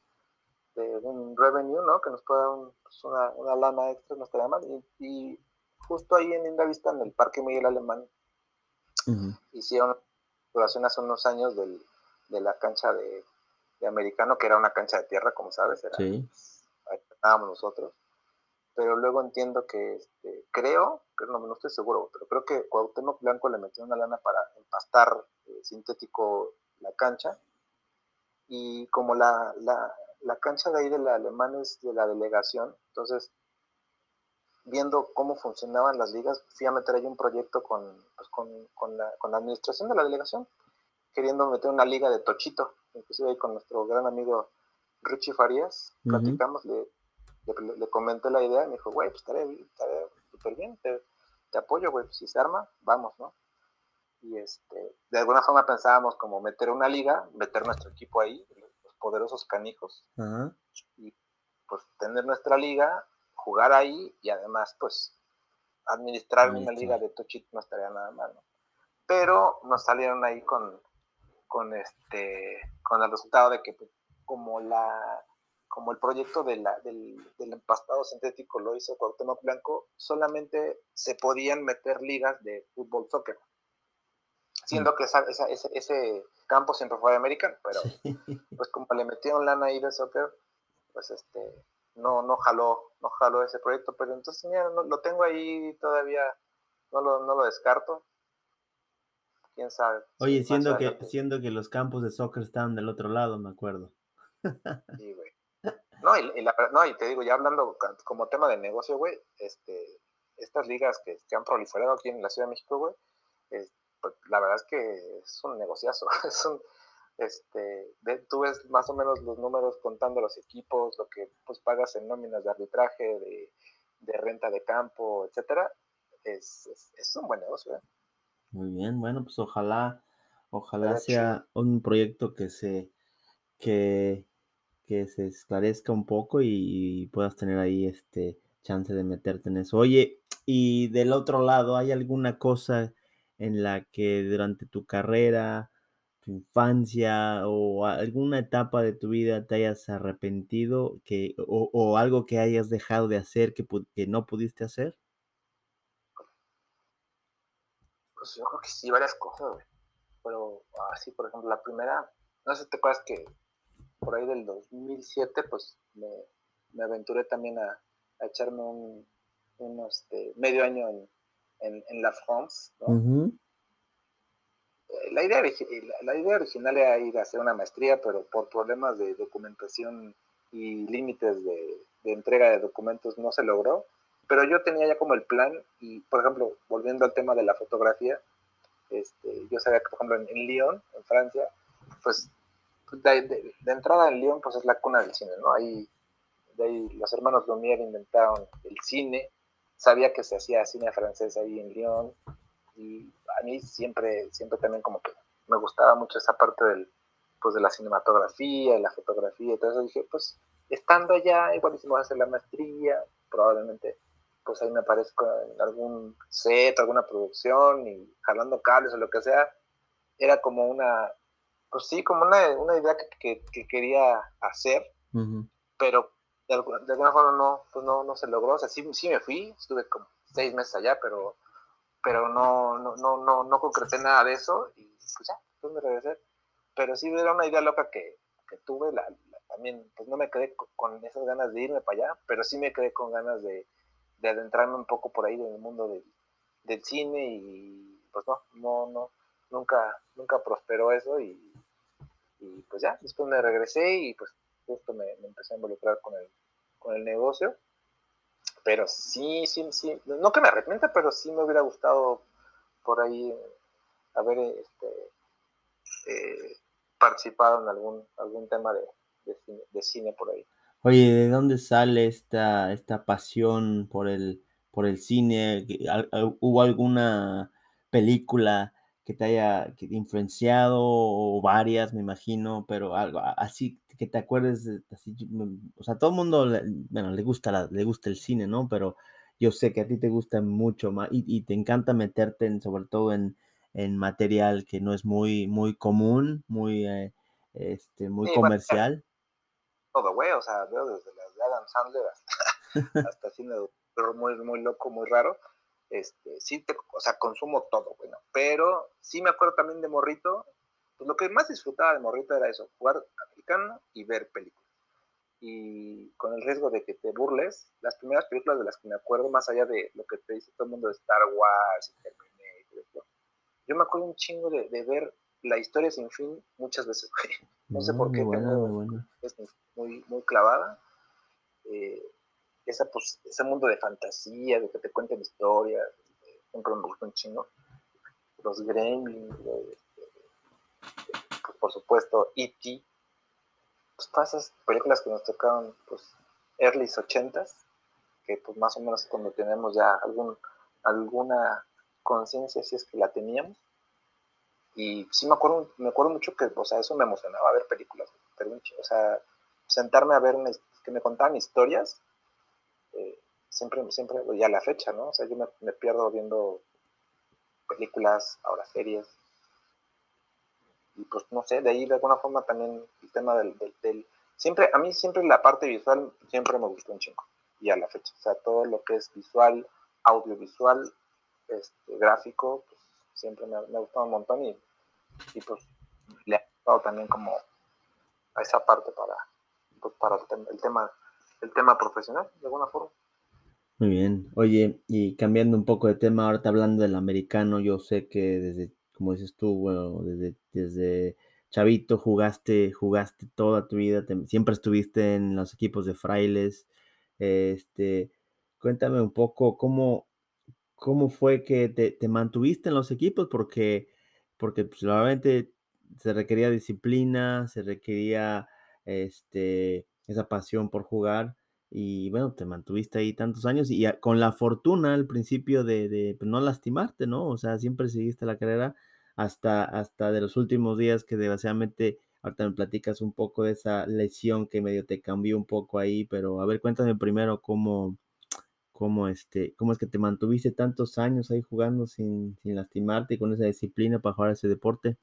de un revenue, ¿no? Que nos pueda dar pues una, una, lana extra, no estaría mal. Y, justo ahí en Indavista, en el Parque Miguel Alemán, hicieron duración hace unos años del, de la cancha de, de, americano, que era una cancha de tierra, como sabes, era, sí. ahí estábamos nosotros. Pero luego entiendo que, este, creo, que no, no, estoy seguro, pero creo que Cuauhtémoc Blanco le metió una lana para empastar eh, sintético la cancha, y como la, la, la, cancha de ahí de la alemán es de la delegación, entonces, viendo cómo funcionaban las ligas, fui a meter ahí un proyecto con, pues, con, con, la, con la administración de la delegación, queriendo meter una liga de tochito, inclusive ahí con nuestro gran amigo Richie Farías, platicamos, le le, comenté la idea me dijo, güey, pues estaré, súper bien, te, te apoyo, güey, pues si se arma, vamos, ¿no? Y este, de alguna forma pensábamos como meter una liga, meter nuestro equipo ahí, los poderosos canijos, y pues tener nuestra liga, jugar ahí y además pues administrar una liga de Tochit no estaría nada mal, ¿no? Pero nos salieron ahí con, con este, con el resultado de que pues, como la como el proyecto de la, del, del, empastado sintético lo hizo Cuauhtémoc Blanco, solamente se podían meter ligas de fútbol soccer. Siendo mm. que esa, esa, ese, ese, campo siempre fue americano, pero pues como le metieron lana ahí de soccer, pues este, no, no jaló, no jaló ese proyecto, pero entonces mira, no, lo tengo ahí todavía, no lo, no lo descarto. Quién sabe. Oye, siendo que, siendo que los campos de soccer estaban del otro lado, me acuerdo. [LAUGHS] Sí, güey. No y, la, no, y te digo, ya hablando como tema de negocio, güey, este, estas ligas que, que, han proliferado aquí en la Ciudad de México, güey, pues, la verdad es que es un negociazo. [LAUGHS] Es un, este, tú ves más o menos los números contando los equipos, lo que pues pagas en nóminas de arbitraje, de, de renta de campo, etcétera. Es, es, es, un buen negocio. ¿eh? Muy bien, bueno, pues ojalá, ojalá sea un proyecto que se, que, que se esclarezca un poco y, puedas tener ahí este chance de meterte en eso. Oye, y del otro lado, ¿hay alguna cosa en la que durante tu carrera, tu infancia o alguna etapa de tu vida te hayas arrepentido que, o, algo que hayas dejado de hacer que, que no pudiste hacer? Pues yo creo que sí, varias cosas, Pero así, por ejemplo, la primera, no sé si te acuerdas que por ahí del 2007, pues me, me aventuré también a, a echarme un, un este, medio año en, en, en la France, ¿no? La, idea, la, idea original era ir a hacer una maestría, pero por problemas de documentación y límites de, entrega de documentos no se logró. Pero yo tenía ya como el plan, y por ejemplo, volviendo al tema de la fotografía, este, yo sabía que, por ejemplo, en, en Lyon, en Francia, pues de, entrada en Lyon, pues es la cuna del cine, ¿no? Ahí, de ahí los hermanos Lumière inventaron el cine, sabía que se hacía cine francés ahí en Lyon, y a mí siempre, siempre también como que me gustaba mucho esa parte del, pues de la cinematografía, y la fotografía, entonces dije, pues estando allá, igual hicimos hacer la maestría, probablemente pues ahí me aparezco en algún set, alguna producción y jalando cables o lo que sea, era como una, pues sí, como una, una idea que, que, quería hacer, pero de alguna, de alguna, forma no, pues no, no se logró. O sea, sí, sí me fui, estuve como seis meses allá, pero, pero no, no, no, no, no concreté nada de eso y pues ya, pues me regresé. Pero sí era una idea loca que, que tuve, la, también, pues no me quedé con esas ganas de irme para allá, pero sí me quedé con ganas de, de adentrarme un poco por ahí en el mundo del, del cine y pues no, no, no, nunca, nunca prosperó eso y y pues ya, después me regresé y pues justo me, empecé a involucrar con el, con el negocio. Pero sí, sí, sí, no que me arrepienta, pero sí me hubiera gustado por ahí haber este, eh, participado en algún, algún tema de, de, cine, por ahí. Oye, ¿de dónde sale esta, esta pasión por el, por el cine? ¿Hubo alguna película que te haya influenciado o varias, me imagino, pero algo así que te acuerdes, así, o sea, todo el mundo, bueno, le gusta, le gusta el cine, ¿no? Pero yo sé que a ti te gusta mucho más y, te encanta meterte en, sobre todo en, en, material que no es muy, muy común, muy, eh, este, muy comercial. todo, güey, o sea, veo desde las de Adam Sandler hasta, [LAUGHS] hasta cine muy, muy loco, muy raro. Este, sí, te, o sea, consumo todo, bueno, pero sí me acuerdo también de Morrito, pues lo que más disfrutaba de Morrito era eso, jugar americano y ver películas. Y con el riesgo de que te burles, las primeras películas de las que me acuerdo, más allá de lo que te dice todo el mundo de Star Wars y Terminator, yo me acuerdo un chingo de, ver la historia sin fin muchas veces, No sé por qué, bueno, es muy, muy clavada. Eh, esa, pues, ese mundo de fantasía, de que te cuenten historias, siempre me gustó un chingo. Los Gremlins, pues, por supuesto, E.T., pues, todas esas películas que nos tocaron, pues, early 80s, que pues más o menos cuando tenemos ya algún, alguna conciencia, si es que la teníamos. Y sí me acuerdo, me acuerdo mucho que, o sea, eso me emocionaba ver películas, pero, o sea, sentarme a ver, que me contaban historias, siempre, siempre, y a la fecha, ¿no? O sea, yo me, me pierdo viendo películas, ahora series, y pues no sé, de ahí de alguna forma también el tema del, del, siempre, a mí siempre la parte visual siempre me gustó un chingo y a la fecha, o sea, todo lo que es visual, audiovisual, este, gráfico, pues siempre me, me ha gustado un montón y, y pues le ha gustado también como a esa parte para, pues, para el, tema, el tema profesional, de alguna forma. Muy bien. Oye, y cambiando un poco de tema, ahorita hablando del americano, yo sé que desde como dices tú, bueno, desde, desde chavito jugaste, jugaste toda tu vida, siempre estuviste en los equipos de frailes. Este, cuéntame un poco cómo, cómo fue que te, mantuviste en los equipos, porque, porque pues, se requería disciplina, se requería este, esa pasión por jugar y bueno, te mantuviste ahí tantos años y con la fortuna al principio de, pues, no lastimarte, ¿no? O sea, siempre seguiste la carrera hasta, hasta de los últimos días que desgraciadamente ahorita me platicas un poco de esa lesión que medio te cambió un poco ahí, pero a ver, cuéntame primero cómo, cómo, este, cómo es que te mantuviste tantos años ahí jugando sin, sin lastimarte y con esa disciplina para jugar ese deporte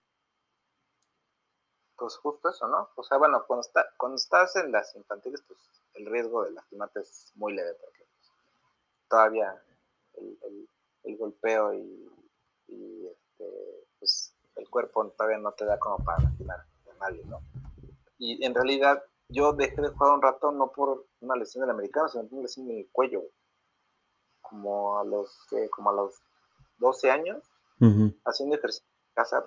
pues justo eso, ¿no? O sea, bueno, cuando, está, cuando estás en las infantiles, pues el riesgo de lastimarte es muy leve, porque pues, todavía el, el, golpeo y, este, pues, el cuerpo todavía no te da como para lastimar a nadie, ¿no? Y en realidad yo dejé de jugar un rato no por una lesión del americano, sino por una lesión en el cuello, como a los, como a los 12 años, haciendo ejercicio en casa,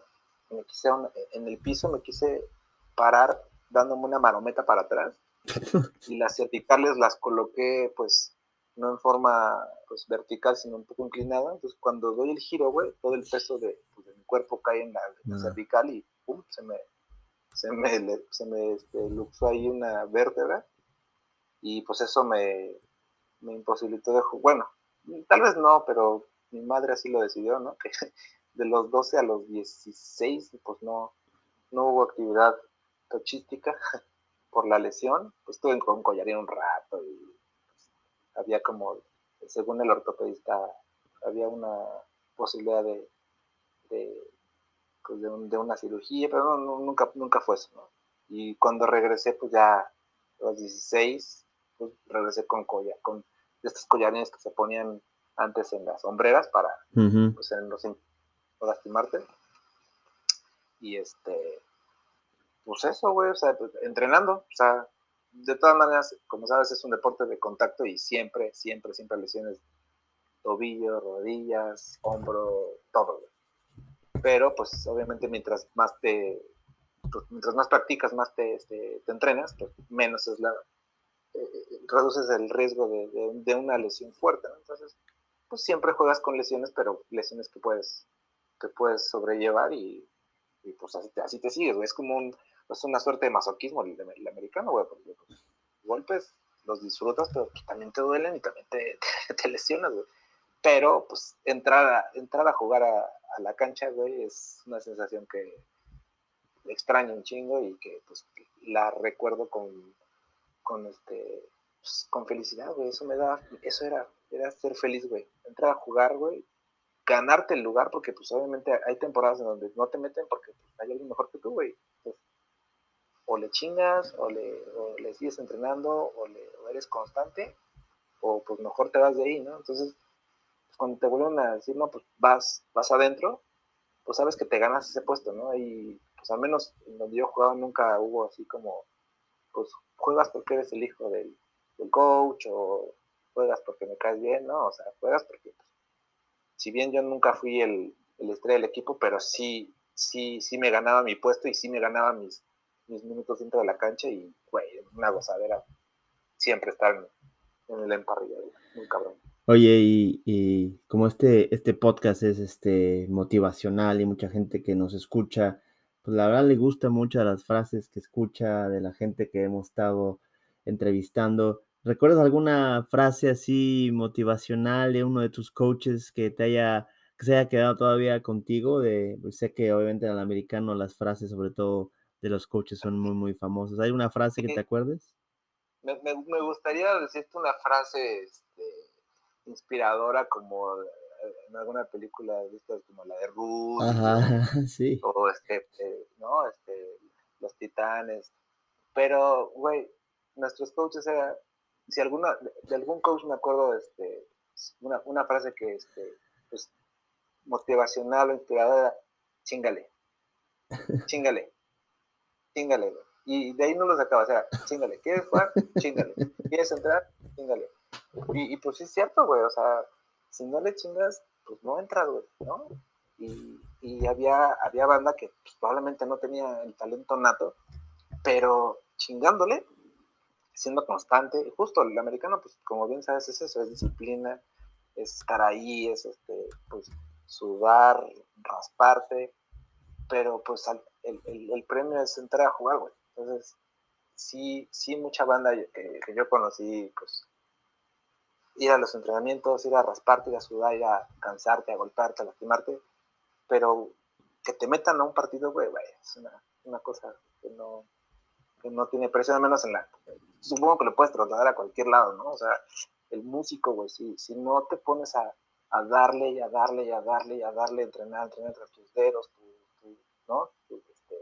me quise en el piso me quise parar dándome una marometa para atrás [LAUGHS] y las cervicales las coloqué pues no en forma pues vertical sino un poco inclinada entonces cuando doy el giro güey todo el peso de, pues, mi cuerpo cae en la, ah. cervical y pum se me se me, se me este, luxó ahí una vértebra y pues eso me, me imposibilitó de bueno tal vez no pero mi madre así lo decidió no [LAUGHS] que de los 12 a los 16, pues no, no hubo actividad tochística [LAUGHS] por la lesión. Pues estuve con collarín un rato y pues, había como, según el ortopedista, había una posibilidad de, de, pues de, una cirugía, pero nunca, nunca fue eso. Y cuando regresé, pues ya a los 16, pues regresé con collar, con estos collarines que se ponían antes en las sombreras para, pues en los lastimarte. Y este, pues eso, güey, o sea, pues, entrenando, o sea, de todas maneras, como sabes, es un deporte de contacto y siempre, siempre, siempre lesiones, tobillo, rodillas, hombro, todo, Pero, pues, obviamente, mientras más te, pues, mientras más practicas, más te, este, te entrenas, pues menos es la, eh, eh, reduces el riesgo de, de, una lesión fuerte, Entonces, pues siempre juegas con lesiones, pero lesiones que puedes puedes sobrellevar y, y pues así te, así te sigues, güey. Es como un, es una suerte de masoquismo el, el americano, güey, pues, golpes los disfrutas, pero también te duelen y también te, [LAUGHS] te, lesionas, güey. Pero, pues, entrar a, entrar a jugar a, a la cancha, güey, es una sensación que extraño un chingo y que, pues, la recuerdo con, con este, pues, con felicidad, güey. Eso me da, eso era, era ser feliz, güey. Entrar a jugar, güey, ganarte el lugar, porque pues obviamente hay temporadas en donde no te meten porque pues, hay alguien mejor que tú, güey. Pues, o le chingas, o le, o le sigues entrenando, o, le, eres constante, o pues mejor te vas de ahí, ¿no? Entonces, pues, cuando te vuelven a decir, no, pues vas, vas adentro, pues sabes que te ganas ese puesto, ¿no? Y pues al menos en donde yo jugaba nunca hubo así como, pues juegas porque eres el hijo del, del coach, o juegas porque me caes bien, ¿no? O sea, juegas porque, pues, si bien yo nunca fui el, el estrella del equipo, pero sí, sí, sí me ganaba mi puesto y sí me ganaba mis, mis minutos dentro de la cancha y, güey, una gozadera siempre estar en, el emparrilla, muy cabrón. Oye, y, y, como este, este podcast es este motivacional y mucha gente que nos escucha, pues la verdad le gusta mucho las frases que escucha de la gente que hemos estado entrevistando. ¿Recuerdas alguna frase así motivacional de uno de tus coaches que te haya, que se haya quedado todavía contigo? De, pues sé que obviamente en el americano las frases, sobre todo de los coaches son muy, muy famosos. ¿Hay una frase que te acuerdes? Me, me, gustaría decirte una frase este, inspiradora como eh, en alguna película como la de Ruth [LAUGHS] sí. o este, eh, no, este, los titanes. Pero, güey, nuestros coaches era, si alguna, de algún coach me acuerdo, este, una, una frase que, este, pues, motivacional o inspiradora, chingale, chingale chingale, Y de ahí no lo sacaba, o sea, chingale. ¿Quieres jugar? Chingale. ¿Quieres entrar? Chingale. Y, pues sí es cierto, güey, o sea, si no le chingas, pues no entras, güey, ¿no? Y, y, había, había banda que pues, probablemente no tenía el talento nato, pero chingándole, siendo constante, justo el americano, pues como bien sabes, es eso, es disciplina, es estar ahí, es este, pues sudar, rasparte, pero pues el, premio es entrar a jugar, güey. Entonces, sí, sí, mucha banda que, yo conocí, pues, ir a los entrenamientos, ir a rasparte, ir a sudar, ir a cansarte, a golpearte, a lastimarte, pero que te metan a un partido, güey, güey, es una, cosa que no, que no tiene precio, al menos en la... Supongo que lo puedes trasladar a cualquier lado, ¿no? O sea, el músico, güey, si, si no te pones a, a darle y a darle y a darle y a darle, entrenar, entrenar entre tus dedos, ¿no? Este,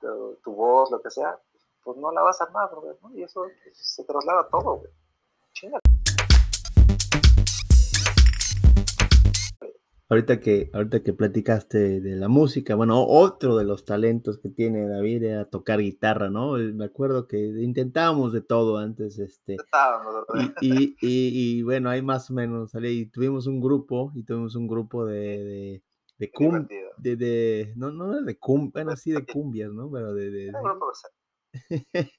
tu, voz, lo que sea, pues no la vas a armar, ¿no? Y eso se traslada todo, güey. Ahorita que, ahorita que platicaste de la música, bueno, otro de los talentos que tiene David era tocar guitarra, ¿no? Me acuerdo que intentábamos de todo antes, este. Y, y, bueno, ahí más o menos, y tuvimos un grupo, y tuvimos un grupo de de cum, de, de, no, no de cum, bueno, sí de cumbias, ¿no? Pero de, de, [LAUGHS]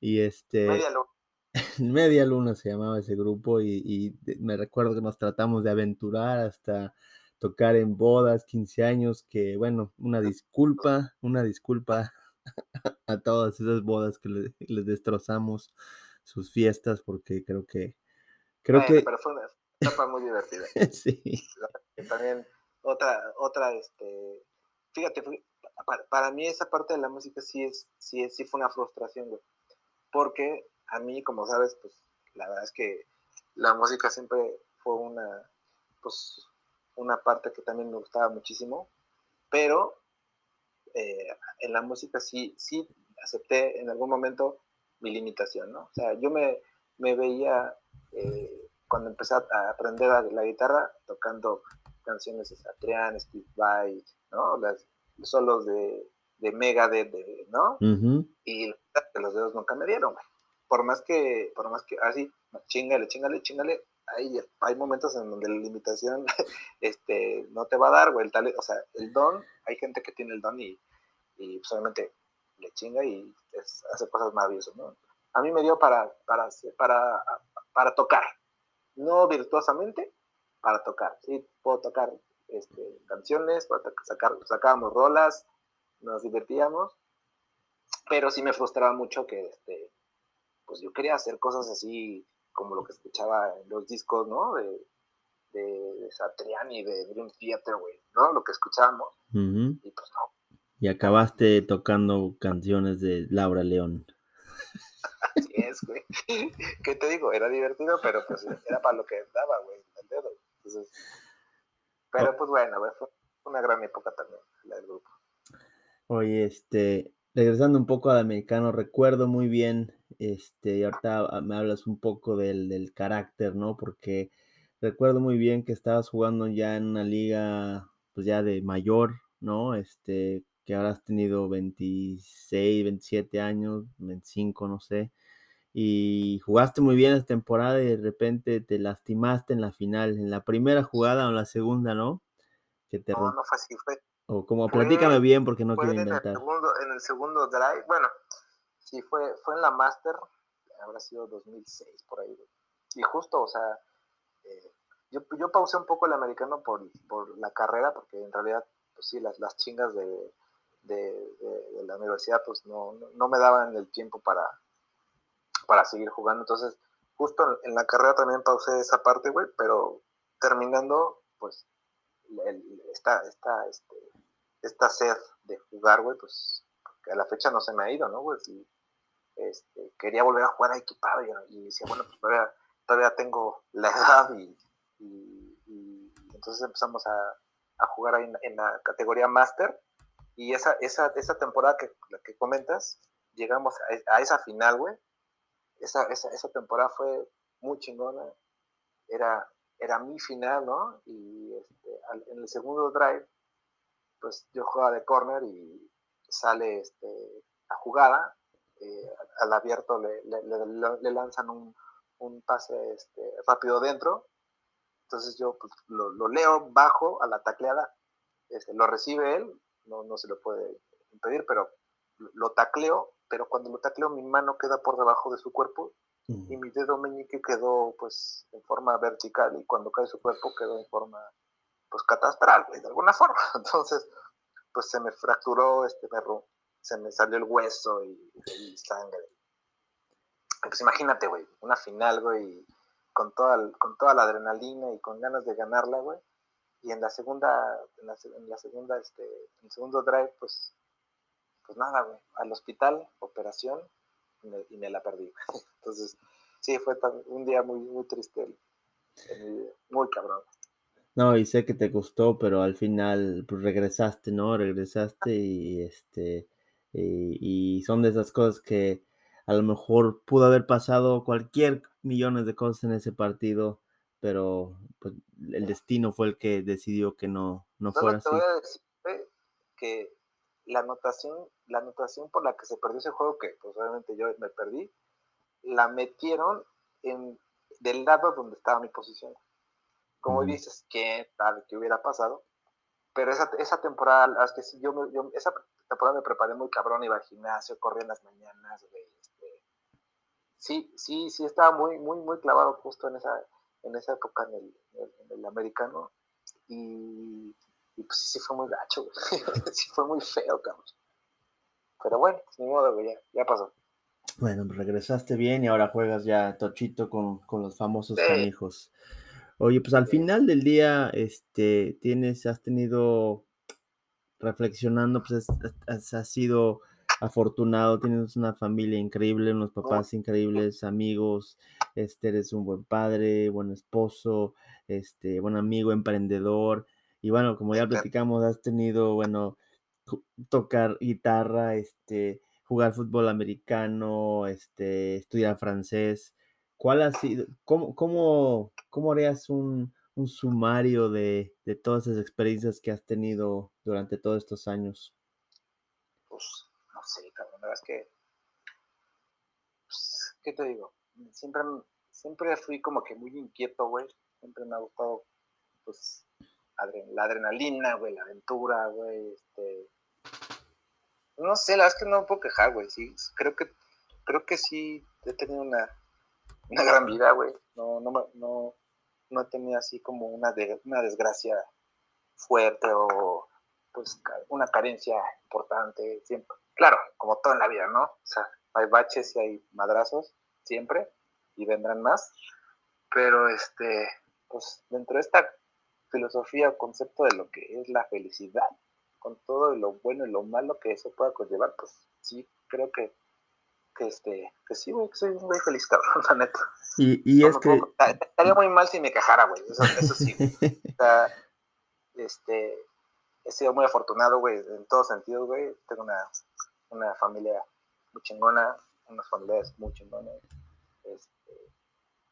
y este media luna. [LAUGHS] media luna se llamaba ese grupo y, y, me recuerdo que nos tratamos de aventurar hasta tocar en bodas, 15 años, que bueno, una disculpa, [LAUGHS] una disculpa [LAUGHS] a todas esas bodas que les, destrozamos sus fiestas porque creo que creo que pero fue una etapa muy divertida. [LAUGHS] sí. También otra, otra, este, fíjate, para, mí esa parte de la música sí es, sí sí fue una frustración, güey, porque a mí, como sabes, pues, la verdad es que la música siempre fue una, pues, una parte que también me gustaba muchísimo, pero eh, en la música sí, sí acepté en algún momento mi limitación, ¿no? O sea, yo me, me veía eh, cuando empecé a aprender la guitarra tocando canciones de Satrián, Steve Vai, ¿no? Las solos de, de Megadeth, de, ¿no? Y los dedos nunca me dieron, güey. Por más que, por más que, así, chingale, chingale, chingale, hay, momentos en donde la limitación [LAUGHS] este, no te va a dar, güey, el tal, o sea, el don, hay gente que tiene el don y, y solamente le chinga y hace cosas maravillosas, ¿no? A mí me dio para, para, para, para tocar, no virtuosamente, para tocar. Sí, puedo tocar este, canciones, sacar, sacábamos rolas, nos divertíamos, pero sí me frustraba mucho que, este, pues yo quería hacer cosas así como lo que escuchaba en los discos, ¿no? De, de, Satriani, de Dream Theater, güey, ¿no? Lo que escuchábamos. Y pues no. Y acabaste tocando canciones de Laura León. Así es, güey. [LAUGHS] ¿Qué te digo? Era divertido, pero pues era para lo que daba, güey, el dedo. Entonces, pero pues bueno, fue una gran época también la del grupo. Oye, este, regresando un poco al americano, recuerdo muy bien, este, y ahorita me hablas un poco del, del carácter, ¿no? Porque recuerdo muy bien que estabas jugando ya en una liga, pues ya de mayor, ¿no? Este, que ahora has tenido 26, 27 años, 25, no sé, y jugaste muy bien esta temporada y de repente te lastimaste en la final, en la primera jugada o en la segunda, ¿no? Que te no, no fue así, fue. O como, platícame bien porque no quiero inventar. En el, segundo, en el segundo drive, bueno, sí, fue, fue en la Master, habrá sido 2006, por ahí, Y justo, o sea, eh, yo, yo pausé un poco el americano por, por la carrera, porque en realidad, pues sí, las, las chingas de, de, la universidad, pues no, no, me daban el tiempo para, para seguir jugando. Entonces, justo en, la carrera también pausé esa parte, güey, pero terminando, pues, esta, esta, este, esta sed de jugar, güey, pues, a la fecha no se me ha ido, ¿no, güey? este, quería volver a jugar a equipado y, decía, bueno, pues todavía, todavía tengo la edad y, entonces empezamos a, jugar ahí en, la categoría Master y esa, esa, esa temporada que, que comentas, llegamos a, esa final, güey. Esa, esa, esa, temporada fue muy chingona. Era, era mi final, ¿no? Y este, en el segundo drive, pues yo jugaba de corner y sale este, a jugada. Eh, al abierto le, le, le, lanzan un, un pase este, rápido dentro. Entonces yo pues, lo, lo, leo bajo a la tacleada. Este, lo recibe él, no, no se lo puede impedir, pero lo tacleo, pero cuando lo tacleo mi mano queda por debajo de su cuerpo y mi dedo meñique quedó pues en forma vertical y cuando cae su cuerpo quedó en forma pues catastral, de alguna forma. [LAUGHS] Entonces, pues se me fracturó, este, me, se me salió el hueso y, sangre. Pues imagínate, güey, una final, güey, con toda, con toda la adrenalina y con ganas de ganarla, güey y en la segunda, en la, segunda, este, en el segundo drive, pues, pues nada, güey, al hospital, operación, y me, la perdí. [LAUGHS] Entonces, sí, fue un día muy, muy triste, muy cabrón. No, y sé que te gustó, pero al final pues, regresaste, ¿no? Regresaste y este y, y, son de esas cosas que a lo mejor pudo haber pasado cualquier millones de cosas en ese partido, pero pues, el destino fue el que decidió que no, no fuera así. Voy a decir que la anotación, la anotación por la que se perdió ese juego, que pues obviamente yo me perdí, la metieron en, del lado donde estaba mi posición. Como dices, quién sabe qué hubiera pasado, pero esa, esa temporada, es que sí, yo, yo, esa temporada me preparé muy cabrón, iba al gimnasio, corría en las mañanas, este, sí, sí, sí, estaba muy, muy, muy clavado justo en esa, en esa época en el, en el americano y, y, pues sí fue muy gacho, [LAUGHS] sí fue muy feo, cabrón. Pero bueno, pues ni modo, ya, ya pasó. Bueno, pues regresaste bien y ahora juegas ya tochito con, con los famosos canijos. Oye, pues al final del día, este, tienes, has tenido, reflexionando, pues has, has sido afortunado, tienes una familia increíble, unos papás increíbles, amigos, este, eres un buen padre, buen esposo, este, buen amigo, emprendedor. Y bueno, como ya platicamos, has tenido, bueno, tocar guitarra, este, jugar fútbol americano, este, estudiar francés. ¿Cuál ha sido, cómo, cómo, cómo harías un, un sumario de, de, todas esas experiencias que has tenido durante todos estos años? Pues sí, cabrón, la verdad es que, pues, ¿qué te digo? Siempre, siempre fui como que muy inquieto, güey. Siempre me ha gustado, pues, la adrenalina, güey, la aventura, güey, este... No sé, la verdad es que no me puedo quejar, güey, sí, creo que, creo que sí he tenido una, una gran vida, güey. No, no, no, no he tenido así como una, de, una desgracia fuerte o pues una carencia importante siempre. Claro, como todo en la vida, ¿no? O sea, hay baches y hay madrazos siempre y vendrán más, pero este, pues dentro de esta filosofía o concepto de lo que es la felicidad, con todo lo bueno y lo malo que eso pueda conllevar, pues sí, creo que, que este, que sí, güey, que soy muy feliz, [LAUGHS] cabrón, la neta. Y, y es que... estaría muy mal si me quejara, güey, eso, eso sí. [LAUGHS] o sea, este, he sido muy afortunado, güey, en todos sentidos, güey. Tengo una, una familia muy chingona, unas familias muy chingonas. Este,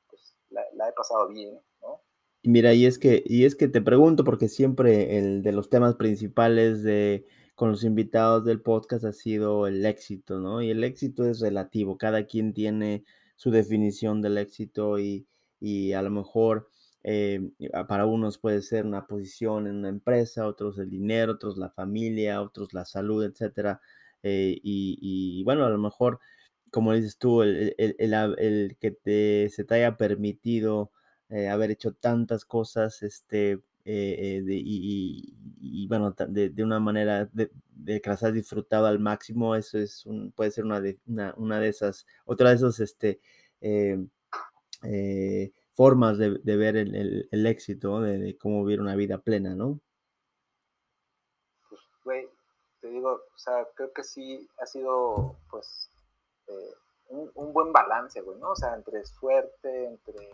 pues la, la, he pasado bien, ¿no? Y mira, y es que, y es que te pregunto, porque siempre el de los temas principales de con los invitados del podcast ha sido el éxito, ¿no? Y el éxito es relativo, cada quien tiene su definición del éxito y, y a lo mejor eh, para unos puede ser una posición en una empresa, otros el dinero, otros la familia, otros la salud, etcétera. Eh, y, bueno, a lo mejor, como dices tú, el, el, que te, se te haya permitido eh, haber hecho tantas cosas, este, y, bueno, de, una manera de, que las has disfrutado al máximo, eso es un, puede ser una de, una, de esas, otra de esos, este, formas de, ver el, éxito, de, cómo vivir una vida plena, ¿no? Pues, güey, te digo, o sea, creo que sí ha sido, pues, eh, un, buen balance, güey, ¿no? O sea, entre suerte, entre,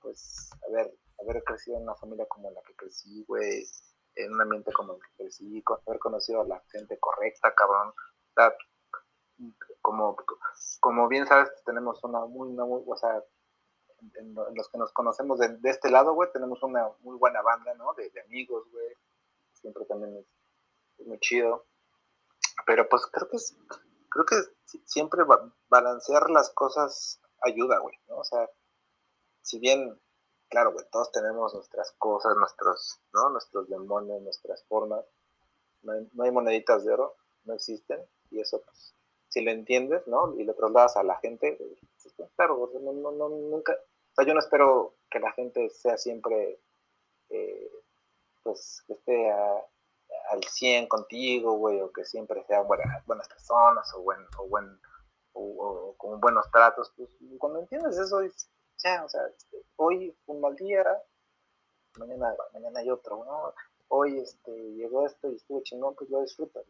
pues, haber, haber crecido en una familia como la que crecí, güey, en un ambiente como el que crecí, haber conocido a la gente correcta, cabrón. Como, como bien sabes, tenemos una muy, una muy, o sea, en, los que nos conocemos de, este lado, güey, tenemos una muy buena banda, ¿no? De, amigos, güey. Siempre también es, muy chido. Pero pues creo que es, creo que siempre balancear las cosas ayuda, güey, ¿no? O sea, si bien, claro, güey, todos tenemos nuestras cosas, nuestros, ¿no? Nuestros demonios, nuestras formas. No hay, no moneditas de oro, no existen. Y eso, pues, si lo entiendes, ¿no? Y lo trasladas a la gente, pues, claro, no, no, nunca, o sea, yo no espero que la gente sea siempre, eh, pues, que esté al 100 contigo, güey, o que siempre sean buenas, personas o, buen, o, buen, o, con buenos tratos, pues, cuando entiendes eso, ya, o sea, este, hoy un mal día, mañana, mañana hay otro, ¿no? Hoy este, llegó esto y estuvo chingón, pues lo disfrutas,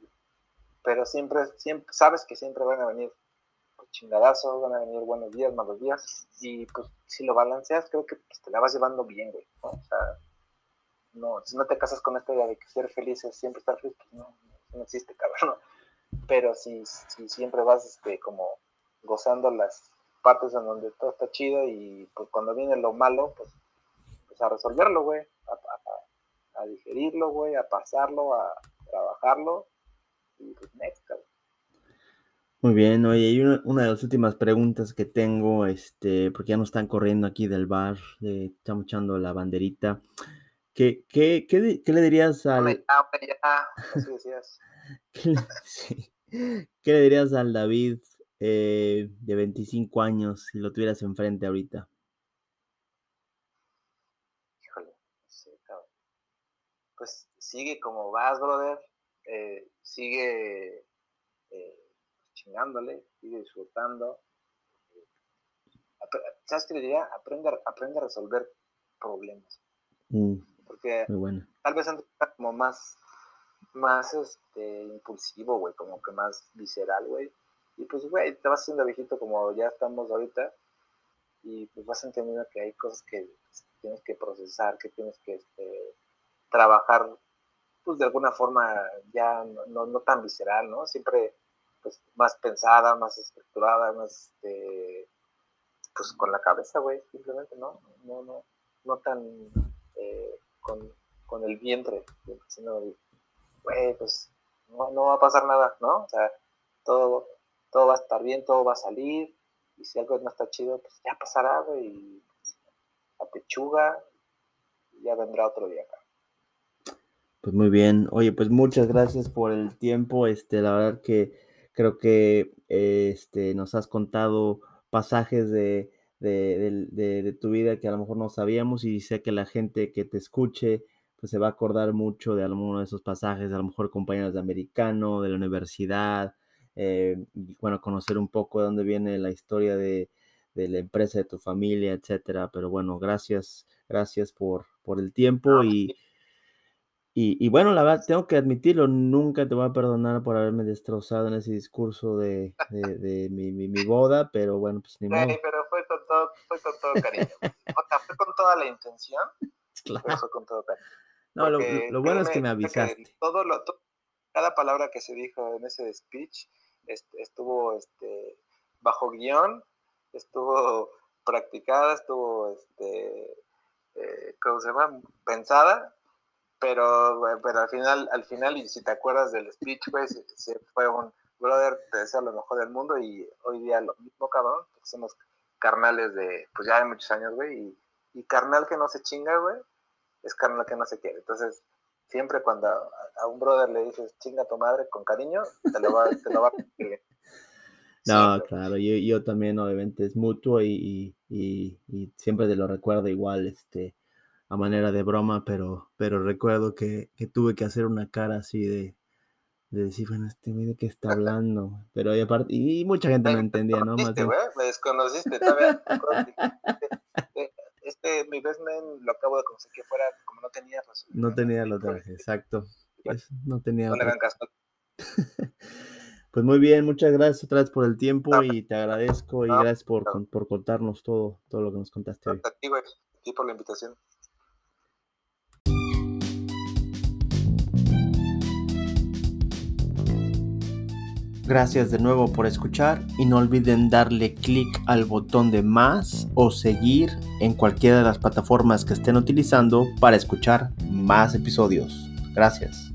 pero siempre, siempre, sabes que siempre van a venir pues, chingadazos, van a venir buenos días, malos días, y pues si lo balanceas, creo que pues, te la vas llevando bien, güey, ¿no? O sea, no, si no te casas con esta idea de que ser feliz es siempre estar feliz, pues no, no existe, cabrón, Pero si, si siempre vas, este, como gozando las partes en donde todo está chido y pues cuando viene lo malo, pues, pues a resolverlo, güey, a, a, a digerirlo, güey, a pasarlo, a trabajarlo pues, Muy bien, oye, y una, de las últimas preguntas que tengo, este, porque ya nos están corriendo aquí del bar, eh, estamos echando la banderita. ¿Qué, qué, qué, qué le dirías al... [LAUGHS] ¿Qué, le dirías al David eh, de 25 años si lo tuvieras enfrente ahorita? Híjole, Pues sigue como vas, brother. Eh, sigue eh, chingándole, sigue disfrutando. ¿Sabes qué le diría? Aprende, aprende a resolver problemas. Mm, Porque tal vez antes como más, más este, impulsivo, güey, como que más visceral, güey. Y pues, güey, te vas haciendo viejito como ya estamos ahorita. Y pues vas entendiendo que hay cosas que tienes que procesar, que tienes que este, trabajar pues de alguna forma ya no, no, tan visceral, ¿no? Siempre pues más pensada, más estructurada, más este, pues con la cabeza, güey, simplemente, ¿no? No, no, no tan eh, con, con, el vientre, sino, güey, pues no, no va a pasar nada, ¿no? O sea, todo, todo va a estar bien, todo va a salir, y si algo no está chido, pues ya pasará, güey, y la pechuga, ya vendrá otro día acá. Pues muy bien. Oye, pues muchas gracias por el tiempo. Este, la verdad que creo que este, nos has contado pasajes de, de, tu vida que a lo mejor no sabíamos y sé que la gente que te escuche, pues se va a acordar mucho de alguno de esos pasajes, a lo mejor compañeros de americano, de la universidad, eh, y bueno, conocer un poco de dónde viene la historia de, de la empresa, de tu familia, etcétera. Pero bueno, gracias, gracias por, por el tiempo y, y, bueno, la verdad, tengo que admitirlo, nunca te voy a perdonar por haberme destrozado en ese discurso de, de, mi, mi, boda, pero bueno, pues ni modo. pero fue con todo, fue con todo cariño. O sea, fue con toda la intención, [LAUGHS] claro. fue con todo cariño. No, lo, lo, bueno es que me avisaste. todo lo, cada palabra que se dijo en ese speech estuvo este, bajo guion, estuvo practicada, estuvo, este, eh, ¿cómo se llama? Pensada, pero, pero al final, al final, y si te acuerdas del speech, güey, se, fue un brother, te deseo lo mejor del mundo y hoy día lo mismo, cabrón, somos carnales de, pues ya de muchos años, güey, y, y carnal que no se chinga, güey, es carnal que no se quiere. Entonces, siempre cuando a, un brother le dices chinga tu madre con cariño, te lo va, te lo va a pedir. [LAUGHS] No, claro, yo, yo, también obviamente es mutuo y, y, y, siempre te lo recuerdo igual, este, a manera de broma, pero, pero recuerdo que, que tuve que hacer una cara así de, de decir, bueno, este de qué está hablando, pero y aparte, y mucha gente no [LAUGHS] entendía, ¿no? Más Me desconociste, todavía este, mi best man lo acabo de conseguir que fuera, como no tenía razón. No tenía lo traje, exacto. Pues, no tenía. No le caso. [LAUGHS] pues muy bien, muchas gracias otra vez por el tiempo y te agradezco y gracias por, por contarnos todo, todo lo que nos contaste hoy. A ti, güey, y por la invitación. Gracias de nuevo por escuchar y no olviden darle clic al botón de más o seguir en cualquiera de las plataformas que estén utilizando para escuchar más episodios. Gracias.